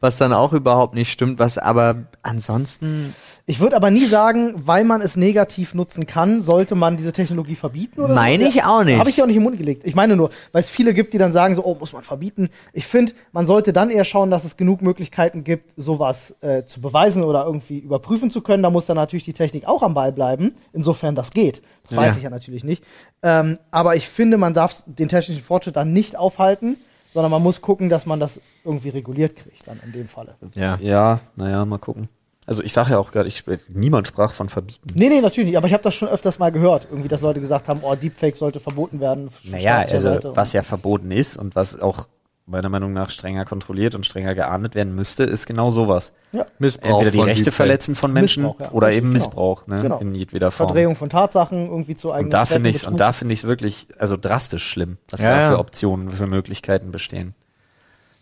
Was dann auch überhaupt nicht stimmt, was aber ansonsten. Ich würde aber nie sagen, weil man es negativ nutzen kann, sollte man diese Technologie verbieten oder Meine so. ich auch nicht. Habe ich ja auch nicht im Mund gelegt. Ich meine nur, weil es viele gibt, die dann sagen so, oh, muss man verbieten. Ich finde, man sollte dann eher schauen, dass es genug Möglichkeiten gibt, sowas äh, zu beweisen oder irgendwie überprüfen zu können. Da muss dann natürlich die Technik auch am Ball bleiben, insofern das geht. Das weiß Ja. ich ja natürlich nicht. Ähm, aber ich finde, man darf den technischen Fortschritt dann nicht aufhalten, sondern man muss gucken, dass man das irgendwie reguliert kriegt, dann in dem Falle. Ja. Ja, naja, mal gucken. Also ich sage ja auch gerade, ich, niemand sprach von verbieten. Nee, nee, natürlich nicht. Aber ich habe das schon öfters mal gehört. Irgendwie, dass Leute gesagt haben, oh, Deepfake sollte verboten werden. Naja, also was ja verboten ist und was auch meiner Meinung nach strenger kontrolliert und strenger geahndet werden müsste, ist genau sowas. ja. Missbrauch Entweder die Rechte verletzen von Menschen ja. oder eben genau. Missbrauch, ne? Genau. In jedweder Form. Verdrehung von Tatsachen irgendwie zu eigenen Und da finde ich und da finde ich es wirklich also drastisch schlimm, was Ja, da für Optionen, für Möglichkeiten bestehen.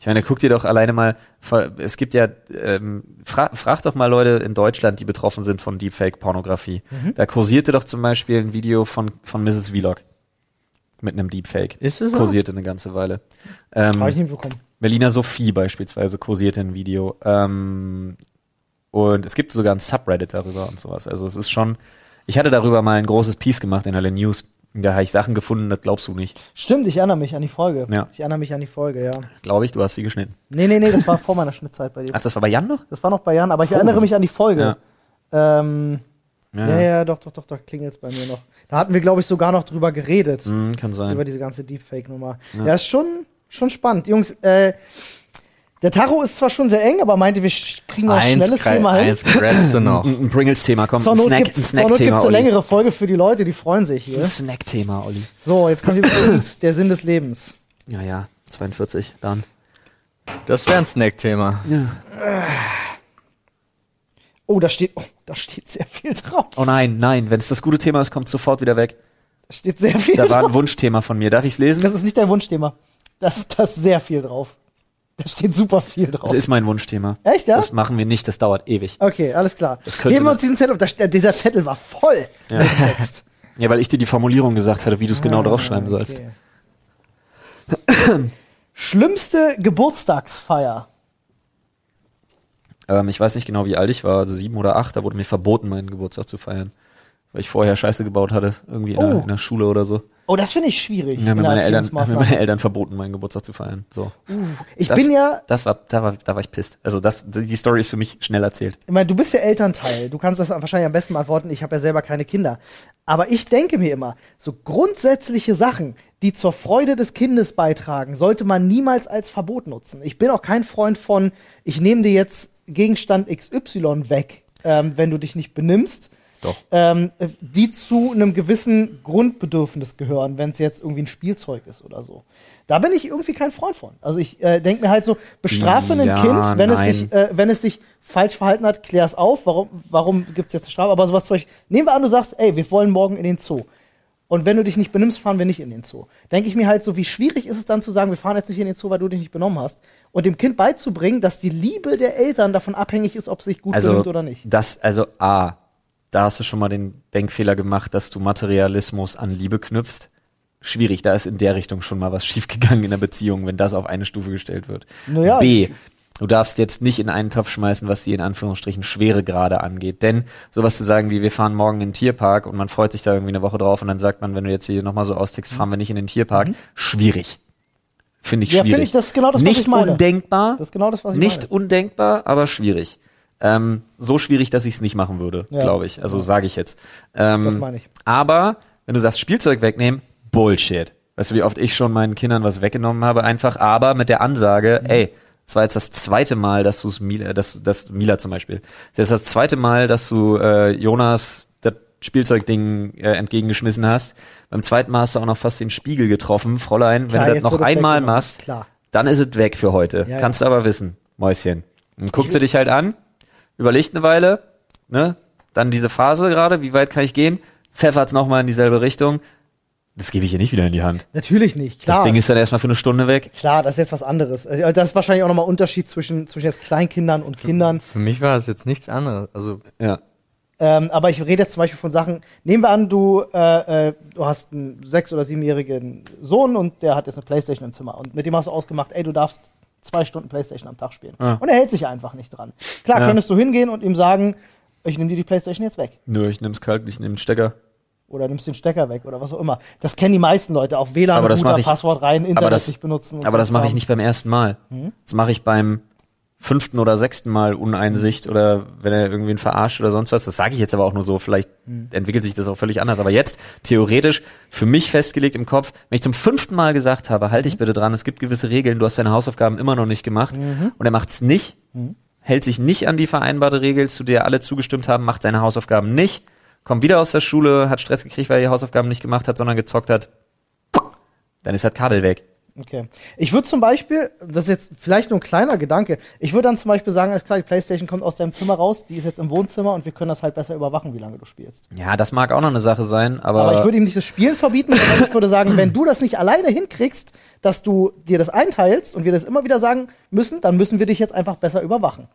Ich meine, guck dir doch alleine mal, es gibt ja, ähm, fra frag doch mal Leute in Deutschland, die betroffen sind von Deepfake-Pornografie. Mhm. Da kursierte doch zum Beispiel ein Video von, von Mrs. Vlog mit einem Deepfake. Ist es so? Kursierte eine ganze Weile. Ähm, Habe ich nicht bekommen. Berliner Sophie beispielsweise kursierte ein Video. Ähm, und es gibt sogar ein Subreddit darüber und sowas. Also es ist schon, ich hatte darüber mal ein großes Piece gemacht in alle News. Da habe ich Sachen gefunden, das glaubst du nicht. Stimmt, ich erinnere mich an die Folge. Ja. Ich erinnere mich an die Folge, ja. Glaube ich, du hast sie geschnitten. Nee, nee, nee, das war vor meiner Schnittzeit bei dir. Ach, das war bei Jan noch? Das war noch bei Jan, aber ich Oh. erinnere mich an die Folge. Ja. Ähm, ja. ja, doch, doch, doch, doch, klingelt's bei mir noch. Da hatten wir, glaube ich, sogar noch drüber geredet. Hm, kann sein. Über diese ganze Deepfake-Nummer. Ja. ist schon, schon spannend. Jungs, äh, der Taro ist zwar schon sehr eng, aber meinte, wir kriegen noch ein schnelles Thema hin. eins grabst du noch. [laughs] Ein, Pringles-Thema, komm, Zur ein Not Snack, gibt's, ein zur Not gibt's Snack-Thema, eine Olli. längere Folge für die Leute, die freuen sich Ein hier. Snack-Thema, Olli. So, jetzt kommt übrigens der Sinn des Lebens. Ja, ja, 42, dann. Das wäre ein Snack-Thema. Oh, da steht, oh, da steht sehr viel drauf. Oh nein, nein, wenn es das gute Thema ist, kommt sofort wieder weg. Da steht sehr viel Da war drauf. ein Wunschthema von mir. Darf ich es lesen? Das ist nicht dein Wunschthema. Das ist das sehr viel drauf. Da steht super viel drauf. Das ist mein Wunschthema. Echt, ja? Das machen wir nicht, das dauert ewig. Okay, alles klar. Nehmen wir uns diesen Zettel auf. Da, dieser Zettel war voll Ja. mit Text. [laughs] Ja, weil ich dir die Formulierung gesagt hatte, wie du es genau Ah, draufschreiben sollst. okay. [clears throat] [clears throat] Schlimmste Geburtstagsfeier. Ähm, ich weiß nicht genau, wie alt ich war, also sieben oder acht, da wurde mir verboten, meinen Geburtstag zu feiern. Weil ich vorher Scheiße gebaut hatte, irgendwie in, Oh. der, in der Schule oder so. Oh, das finde ich schwierig. Ja, in mir meine, Eltern, mir meine Eltern verboten, meinen Geburtstag zu feiern. So. Ich das, bin ja, Das war, da war, da war ich pisst. Also das, die Story ist für mich schnell erzählt. ich meine, du bist ja Elternteil. Du kannst das wahrscheinlich am besten beantworten. Ich habe ja selber keine Kinder. Aber ich denke mir immer, so grundsätzliche Sachen, die zur Freude des Kindes beitragen, sollte man niemals als Verbot nutzen. Ich bin auch kein Freund von, ich nehme dir jetzt Gegenstand XY weg, ähm, wenn du dich nicht benimmst. Doch. ähm, äh, die zu einem gewissen Grundbedürfnis gehören, wenn es jetzt irgendwie ein Spielzeug ist oder so. Da bin ich irgendwie kein Freund von. Also ich äh, denke mir halt so, bestrafe ein Ja, Kind, wenn es, sich, äh, wenn es sich falsch verhalten hat, klär es auf, warum, warum gibt es jetzt eine Strafe, aber sowas zum Beispiel, nehmen wir an, du sagst, ey, wir wollen morgen in den Zoo. Und wenn du dich nicht benimmst, fahren wir nicht in den Zoo. Denke ich mir halt so, wie schwierig ist es dann zu sagen, wir fahren jetzt nicht in den Zoo, weil du dich nicht benommen hast. Und dem Kind beizubringen, dass die Liebe der Eltern davon abhängig ist, ob es sich gut Also benimmt oder nicht. das, also A, da hast du schon mal den Denkfehler gemacht, dass du Materialismus an Liebe knüpfst. Schwierig, da ist in der Richtung schon mal was [laughs] schiefgegangen in der Beziehung, wenn das auf eine Stufe gestellt wird. Naja, B, du darfst jetzt nicht in einen Topf schmeißen, was die in Anführungsstrichen Schweregrade angeht. Denn sowas zu sagen wie, wir fahren morgen in den Tierpark und man freut sich da irgendwie eine Woche drauf und dann sagt man, wenn du jetzt hier nochmal so austickst, fahren wir nicht in den Tierpark. Schwierig. Finde ich Mhm. Ja, schwierig. finde ich, das ist genau das, was nicht ich meine. undenkbar. Das ist genau das, was ich nicht meine. undenkbar, aber schwierig. Ähm, so schwierig, dass ich es nicht machen würde, Ja. glaube ich. Also sage ich jetzt. Ähm, Das meine ich. Aber wenn du sagst Spielzeug wegnehmen, Bullshit. Weißt du, wie oft ich schon meinen Kindern was weggenommen habe, einfach, aber mit der Ansage, Mhm. ey, es war jetzt das zweite Mal, dass du es Mila, dass, dass Mila zum Beispiel, das ist das zweite Mal, dass du äh, Jonas das Spielzeugding äh, entgegengeschmissen hast. Beim zweiten Mal hast du auch noch fast den Spiegel getroffen, Fräulein. Klar, wenn du das noch einmal machst, Klar. dann ist es weg für heute. Ja, Kannst du aber wissen, Mäuschen. Dann guckst du dich halt an, überlegst eine Weile, ne? Dann diese Phase gerade, wie weit kann ich gehen? Pfeffert's nochmal in dieselbe Richtung. Das gebe ich ihr nicht wieder in die Hand. Natürlich nicht, klar. Das Ding ist dann erstmal für eine Stunde weg. Klar, das ist jetzt was anderes. Also, Das ist wahrscheinlich auch nochmal Unterschied zwischen, zwischen jetzt Kleinkindern und Kindern. Für mich war es jetzt nichts anderes. Also Ja. Ähm, aber ich rede jetzt zum Beispiel von Sachen, nehmen wir an, du, äh, äh, du hast einen sechs- oder siebenjährigen Sohn und der hat jetzt eine Playstation im Zimmer und mit dem hast du ausgemacht, ey, du darfst zwei Stunden Playstation am Tag spielen. Ja. Und er hält sich einfach nicht dran. Klar, Ja. könntest du hingehen und ihm sagen, ich nehme dir die Playstation jetzt weg. Nö, ich nehm's kalt, ich nehm den Stecker. Oder nimmst den Stecker weg oder was auch immer. Das kennen die meisten Leute, auch WLAN, Aber das Router, ich- Passwort rein, Internet das, nicht benutzen. aber so das mache ich nicht beim ersten Mal. Das mache ich beim fünften oder sechsten Mal Uneinsicht oder wenn er irgendwen verarscht oder sonst was. Das sage ich jetzt aber auch nur so. Vielleicht entwickelt sich das auch völlig anders. Aber jetzt theoretisch für mich festgelegt im Kopf, wenn ich zum fünften Mal gesagt habe, halte ich bitte dran, es gibt gewisse Regeln, du hast deine Hausaufgaben immer noch nicht gemacht und er macht's nicht, hält sich nicht an die vereinbarte Regel, zu der alle zugestimmt haben, macht seine Hausaufgaben nicht, kommt wieder aus der Schule, hat Stress gekriegt, weil er die Hausaufgaben nicht gemacht hat, sondern gezockt hat, dann ist das Kabel weg. Okay. Ich würde zum Beispiel, das ist jetzt vielleicht nur ein kleiner Gedanke, ich würde dann zum Beispiel sagen, alles klar, die Playstation kommt aus deinem Zimmer raus, die ist jetzt im Wohnzimmer und wir können das halt besser überwachen, wie lange du spielst. Ja, das mag auch noch eine Sache sein, aber, Aber ich würde ihm nicht das Spielen verbieten, sondern ich würde sagen, wenn du das nicht alleine hinkriegst, dass du dir das einteilst und wir das immer wieder sagen müssen, dann müssen wir dich jetzt einfach besser überwachen.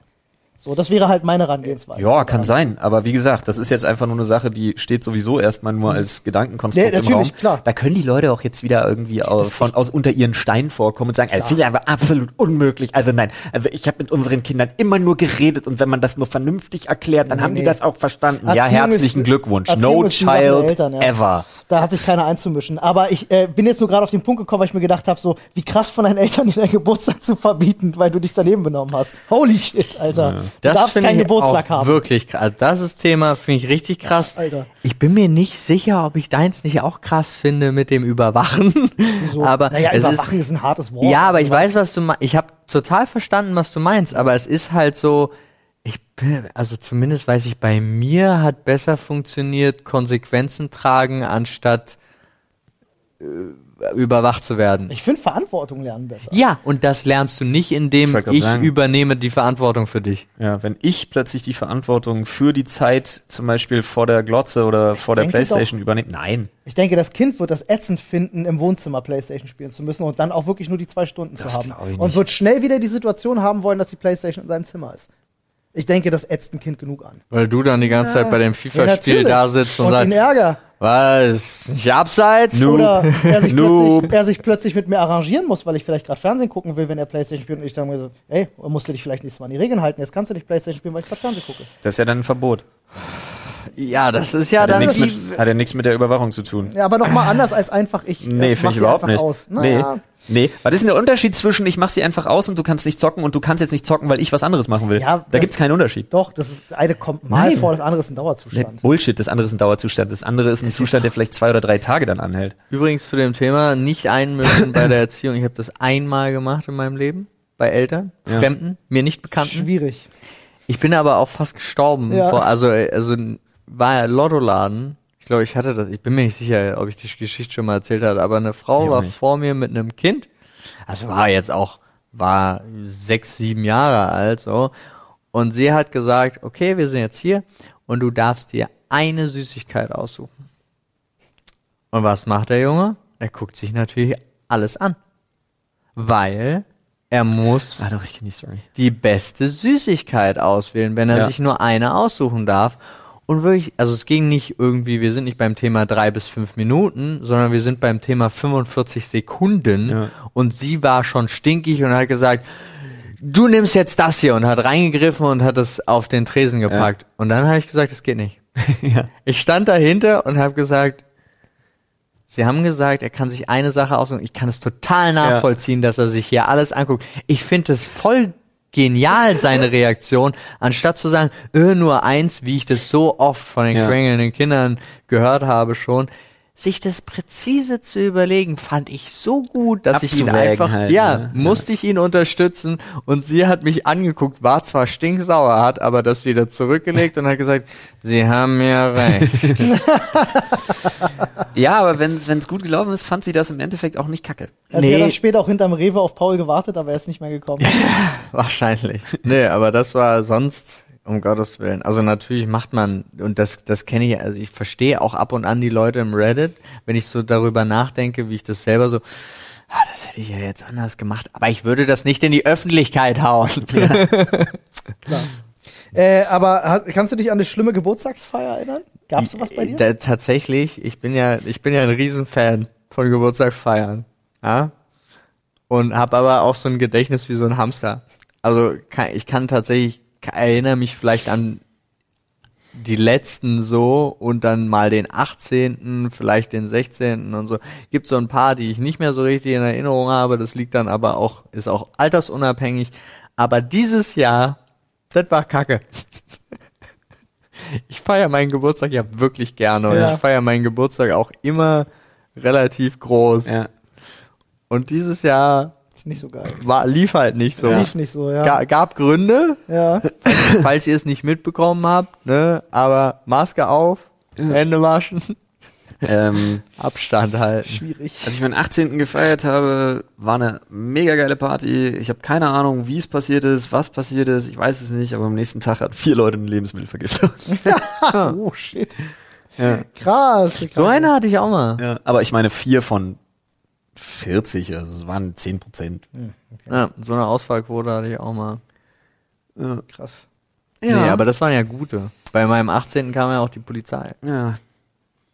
So, das wäre halt meine Herangehensweise. ja, kann sein. Aber wie gesagt, das ist jetzt einfach nur eine Sache, die steht sowieso erstmal nur als Gedankenkonstrukt Nee, im Raum. natürlich, klar. Da können die Leute auch jetzt wieder irgendwie aus, von, aus unter ihren Stein vorkommen und sagen, finde ich aber absolut unmöglich. Also nein, also ich habe mit unseren Kindern immer nur geredet und wenn man das nur vernünftig erklärt, dann Nee, haben die nee. das auch verstanden. ja, Erziehung herzlichen ist- Glückwunsch. Erziehung No die child Eltern, ja. ever. Da hat sich keiner einzumischen. Aber ich äh, bin jetzt nur gerade auf den Punkt gekommen, weil ich mir gedacht habe, so wie krass von deinen Eltern, dir deinen Geburtstag zu verbieten, weil du dich daneben benommen hast. Holy shit, Alter. Du darfst keinen Geburtstag haben. Wirklich krass. Also das ist Thema, finde ich richtig krass. Alter. Ich bin mir nicht sicher, ob ich deins nicht auch krass finde mit dem Überwachen. So. [laughs] Aber naja, es ist, überwachen ist, ein hartes Wort. ja, aber ich weiß, was du meinst. Ich habe total verstanden, was du meinst, aber es ist halt so, ich bin, also zumindest weiß ich, bei mir hat besser funktioniert, Konsequenzen tragen, anstatt äh, überwacht zu werden. Ich finde Verantwortung lernen besser. ja, und das lernst du nicht, Ich indem ich sagen. übernehme die Verantwortung für dich. Ja, wenn ich plötzlich die Verantwortung für die Zeit zum Beispiel vor der Glotze oder vor der Playstation übernehme, nein. Ich denke, das Kind wird das ätzend finden, im Wohnzimmer Playstation spielen zu müssen und dann auch wirklich nur die zwei Stunden Das zu haben. ich Und nicht. wird schnell wieder die Situation haben wollen, dass die Playstation in seinem Zimmer ist. Ich denke, das ätzt ein Kind genug an. Weil du dann die ganze Zeit bei dem Ja, FIFA-Spiel natürlich. da sitzt und, und sagst, Ärger. Was, nicht abseits? Nu- Oder [laughs] er sich, Noob. plötzlich, er sich plötzlich mit mir arrangieren muss, weil ich vielleicht gerade Fernsehen gucken will, wenn er Playstation spielt. Und ich dann mir so, ey, musst du dich vielleicht nächstes Mal an die Regeln halten. Jetzt kannst du nicht Playstation spielen, weil ich gerade Fernsehen gucke. Das ist ja dann ein Verbot. Ja, das ist ja Hat ja dann die, mit, hat ja nichts mit der Überwachung zu tun. Ja, aber nochmal anders als einfach ich. äh, Nee, mach finde ich sie überhaupt einfach nicht. Aus. Naja, Nee. Nee, was ist denn der Unterschied zwischen ich mach sie einfach aus und du kannst nicht zocken und du kannst jetzt nicht zocken, weil ich was anderes machen will? Ja, da gibt's keinen Unterschied. doch, das ist, eine kommt mal Nein. vor, das andere ist ein Nee, Dauerzustand. Bullshit, das andere ist ein Dauerzustand. Das andere ist ein Zustand, der vielleicht zwei oder drei Tage dann anhält. Übrigens zu dem Thema, nicht einmischen bei der [laughs] Erziehung. Ich habe das einmal gemacht in meinem Leben. Bei Eltern, Ja. Fremden, mir nicht Bekannten. Schwierig. Ich bin aber auch fast gestorben. Ja. Vor, also, also war ja Lottoladen. Ich glaube, ich hatte das. Ich bin mir nicht sicher, ob ich die Geschichte schon mal erzählt hatte, aber eine Frau war nicht. vor mir mit einem Kind. Also war jetzt auch, war sechs, sieben Jahre alt, so. Und sie hat gesagt, okay, wir sind jetzt hier und du darfst dir eine Süßigkeit aussuchen. Und was macht der Junge? Er guckt sich natürlich alles an. Weil er muss Ah doch, die beste Süßigkeit auswählen, wenn er Ja. sich nur eine aussuchen darf. Und wirklich, also es ging nicht irgendwie, wir sind nicht beim Thema drei bis fünf Minuten, sondern wir sind beim Thema 45 Sekunden. Ja. Und sie war schon stinkig und hat gesagt, du nimmst jetzt das hier und hat reingegriffen und hat es auf den Tresen gepackt. Und dann habe ich gesagt, das geht nicht. [laughs] ja. Ich stand dahinter und habe gesagt, Sie haben gesagt, er kann sich eine Sache aussuchen. Ich kann es total nachvollziehen, dass er sich hier alles anguckt. Ich finde es voll genial, seine Reaktion, anstatt zu sagen, äh, nur eins, wie ich das so oft von den Ja. quengelnden Kindern gehört habe schon. Sich das präzise zu überlegen, fand ich so gut, dass ich ihn einfach, halt, ja, ne? musste ich ihn unterstützen und sie hat mich angeguckt, war zwar stinksauer, hat aber das wieder zurückgelegt und hat gesagt, Sie haben mir recht. [laughs] ja, aber wenn es gut gelaufen ist, fand sie das im Endeffekt auch nicht kacke. Also sie hat Nee. dann später auch hinterm Rewe auf Paul gewartet, aber er ist nicht mehr gekommen. [laughs] Wahrscheinlich. Nee, aber das war sonst, um Gottes Willen. Also natürlich macht man, und das, das kenne ich, also ich verstehe auch ab und an die Leute im Reddit, wenn ich so darüber nachdenke, wie ich das selber so, ah, das hätte ich ja jetzt anders gemacht, aber ich würde das nicht in die Öffentlichkeit hauen. [laughs] äh, aber kannst du dich an eine schlimme Geburtstagsfeier erinnern? Gab's sowas bei dir? Da, tatsächlich, ich bin ja, ich bin ja ein Riesenfan von Geburtstagsfeiern. Ja? Und habe aber auch so ein Gedächtnis wie so ein Hamster. Also kann, ich kann tatsächlich, erinnere mich vielleicht an die letzten so und dann mal den 18., vielleicht den 16. und so. Gibt so ein paar, die ich nicht mehr so richtig in Erinnerung habe. Das liegt dann aber auch, ist auch altersunabhängig. Aber dieses Jahr, das war kacke. [laughs] Ich feiere meinen Geburtstag ja wirklich gerne und Ja. ich feiere meinen Geburtstag auch immer relativ groß. Ja. Und dieses Jahr Nicht so geil. war, lief halt nicht so. Lief nicht so, ja. Ga, gab Gründe, ja. [laughs] falls ihr es nicht mitbekommen habt, ne? Aber Maske auf, Hände waschen, [laughs] Ähm, Abstand halten. Schwierig. als ich meinen 18. gefeiert habe, war eine mega geile Party. Ich habe keine Ahnung, wie es passiert ist, was passiert ist. Ich weiß es nicht, aber am nächsten Tag hatten vier Leute eine Lebensmittelvergiftung. [laughs] oh, shit. Ja. Krass. krass. So eine hatte ich auch mal. Ja, aber ich meine vier von 40, also es waren 10 Prozent. Ja, so eine Ausfallquote hatte ich auch mal. Krass. Nee, aber das waren ja gute. Bei meinem 18. kam ja auch die Polizei. ja.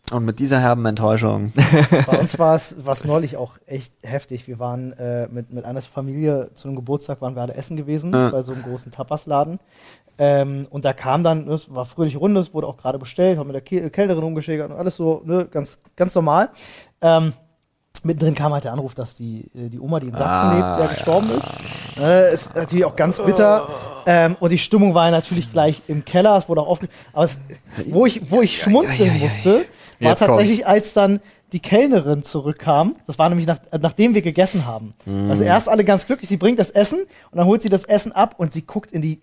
Und mit dieser herben Enttäuschung. [laughs] Bei uns war es neulich auch echt heftig. Wir waren äh, mit, mit Annes Familie zu einem Geburtstag, waren wir alle essen gewesen, Ja. bei so einem großen Tapasladen. Ähm, und da kam dann, ne, es war fröhliche Runde, es wurde auch gerade bestellt, haben mit der Ke Kellnerin umgeschickt und alles so, ne, ganz, ganz normal. Ähm, mittendrin kam halt der Anruf, dass die, äh, die Oma, die in Sachsen Ah, lebt, der gestorben ist. Äh, ist natürlich auch ganz bitter. Ähm, und die Stimmung war natürlich gleich im Keller, es wurde auch aufge... Aber es, wo ich, wo ich schmunzeln musste, war Jetzt tatsächlich, als dann die Kellnerin zurückkam. Das war nämlich nach, äh, nachdem wir gegessen haben. Also erst alle ganz glücklich, sie bringt das Essen und dann holt sie das Essen ab und sie guckt in die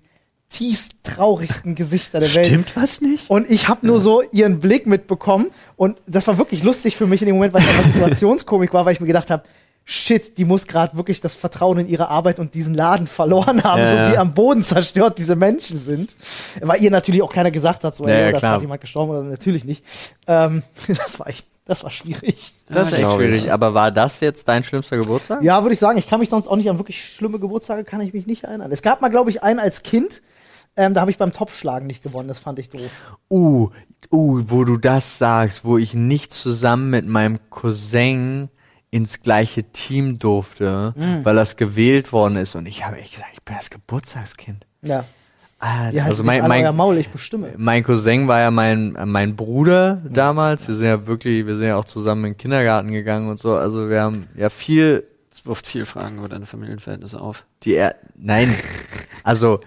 tiefst traurigsten Gesichter der Welt. Stimmt was nicht? Und ich habe nur so ihren Blick mitbekommen und das war wirklich lustig für mich in dem Moment, weil es einfach Situationskomik war, weil ich mir gedacht habe, shit, die muss gerade wirklich das Vertrauen in ihre Arbeit und diesen Laden verloren haben, Ja, so ja. wie am Boden zerstört diese Menschen sind. Weil ihr natürlich auch keiner gesagt hat, so, Ja, ey, ja, da ist gerade jemand gestorben oder natürlich nicht. Ähm, [laughs] das war echt, das war schwierig. Das ist echt schwierig. Aber war das jetzt dein schlimmster Geburtstag? Ja, würde ich sagen, ich kann mich sonst auch nicht an wirklich schlimme Geburtstage, kann ich mich nicht erinnern. Es gab mal, glaube ich, einen als Kind, ähm, da habe ich beim Topfschlagen nicht gewonnen, das fand ich doof. Uh, uh, wo du das sagst, wo ich nicht zusammen mit meinem Cousin ins gleiche Team durfte, Mhm. weil das gewählt worden ist und ich habe echt gesagt, ich bin das Geburtstagskind. Ja, Ah, ihr also mein, mein, Maul, ich bestimme. mein Cousin war ja mein, mein Bruder damals. Wir sind ja wirklich, wir sind ja auch zusammen in den Kindergarten gegangen und so. Also wir haben ja viel Das wirft viel Fragen über deine Familienverhältnisse auf. die er nein, also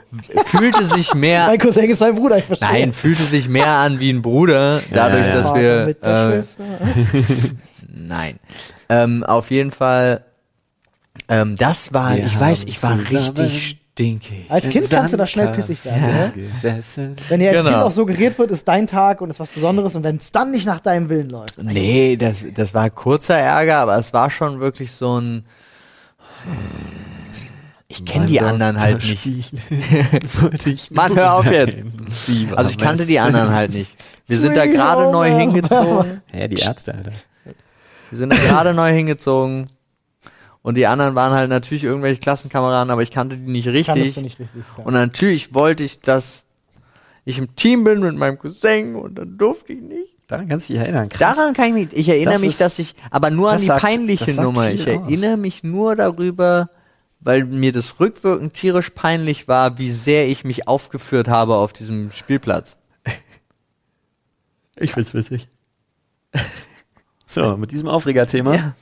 fühlte sich mehr Mein Cousin ist mein Bruder, ich verstehe. Nein, fühlte sich mehr an wie ein Bruder, dadurch, ja, ja. dass wir. mit der Äh, [laughs] nein. Ähm, auf jeden Fall, ähm, das war, Wir ich weiß, ich war richtig stinkig. Als Kind kannst du da schnell pissig werden. Ne? Gesessen. Wenn dir als Genau. Kind auch suggeriert wird, ist dein Tag und ist was Besonderes und wenn es dann nicht nach deinem Willen läuft. Nee, das, das war kurzer Ärger, aber es war schon wirklich so ein. Ich kenne die anderen halt nicht. Mann, [laughs] hör auf jetzt. Also ich kannte die anderen halt nicht. Wir sind da gerade neu hingezogen. Ja, die Ärzte, Alter. Wir sind da gerade neu hingezogen. Und die anderen waren halt natürlich irgendwelche Klassenkameraden, aber ich kannte die nicht richtig. du nicht richtig. Und natürlich wollte ich, dass ich im Team bin mit meinem Cousin und dann durfte ich nicht. Daran kannst du dich erinnern. Krass. Daran kann ich mich, ich erinnere Das mich, ist- dass ich, aber nur an die sagt- peinliche Nummer. Ich aus. erinnere mich nur darüber, weil mir das rückwirkend tierisch peinlich war, wie sehr ich mich aufgeführt habe auf diesem Spielplatz. Ich find's witzig. [laughs] So, mit diesem Aufregerthema Ja.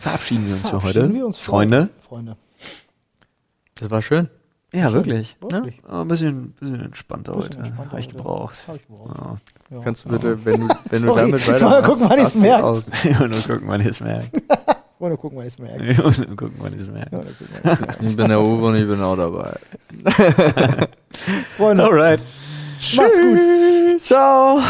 Verabschieden wir uns für Verabschieden heute. wir uns für Freunde. heute. Freunde. Das war schön. Ja, wirklich. Wirklich. Oh, ein bisschen, bisschen entspannter Bisschen heute. entspannter Habe ich gebraucht. Hab ich gebraucht. Ja. Ja. Kannst du bitte, wenn du, [laughs] wenn du damit Ich weitermachst, gucken, wann du merkt. aus. Und nur gucken, wann ihr es merkt. Wollen wir gucken, wann ich es merke. Und nur gucken, wann ihr es merkt. [laughs] Ja, dann gucken wir, wann ich's merke. Ich bin der Uwe und ich bin auch dabei. [laughs] Freunde, Alright. macht's gut. Ciao.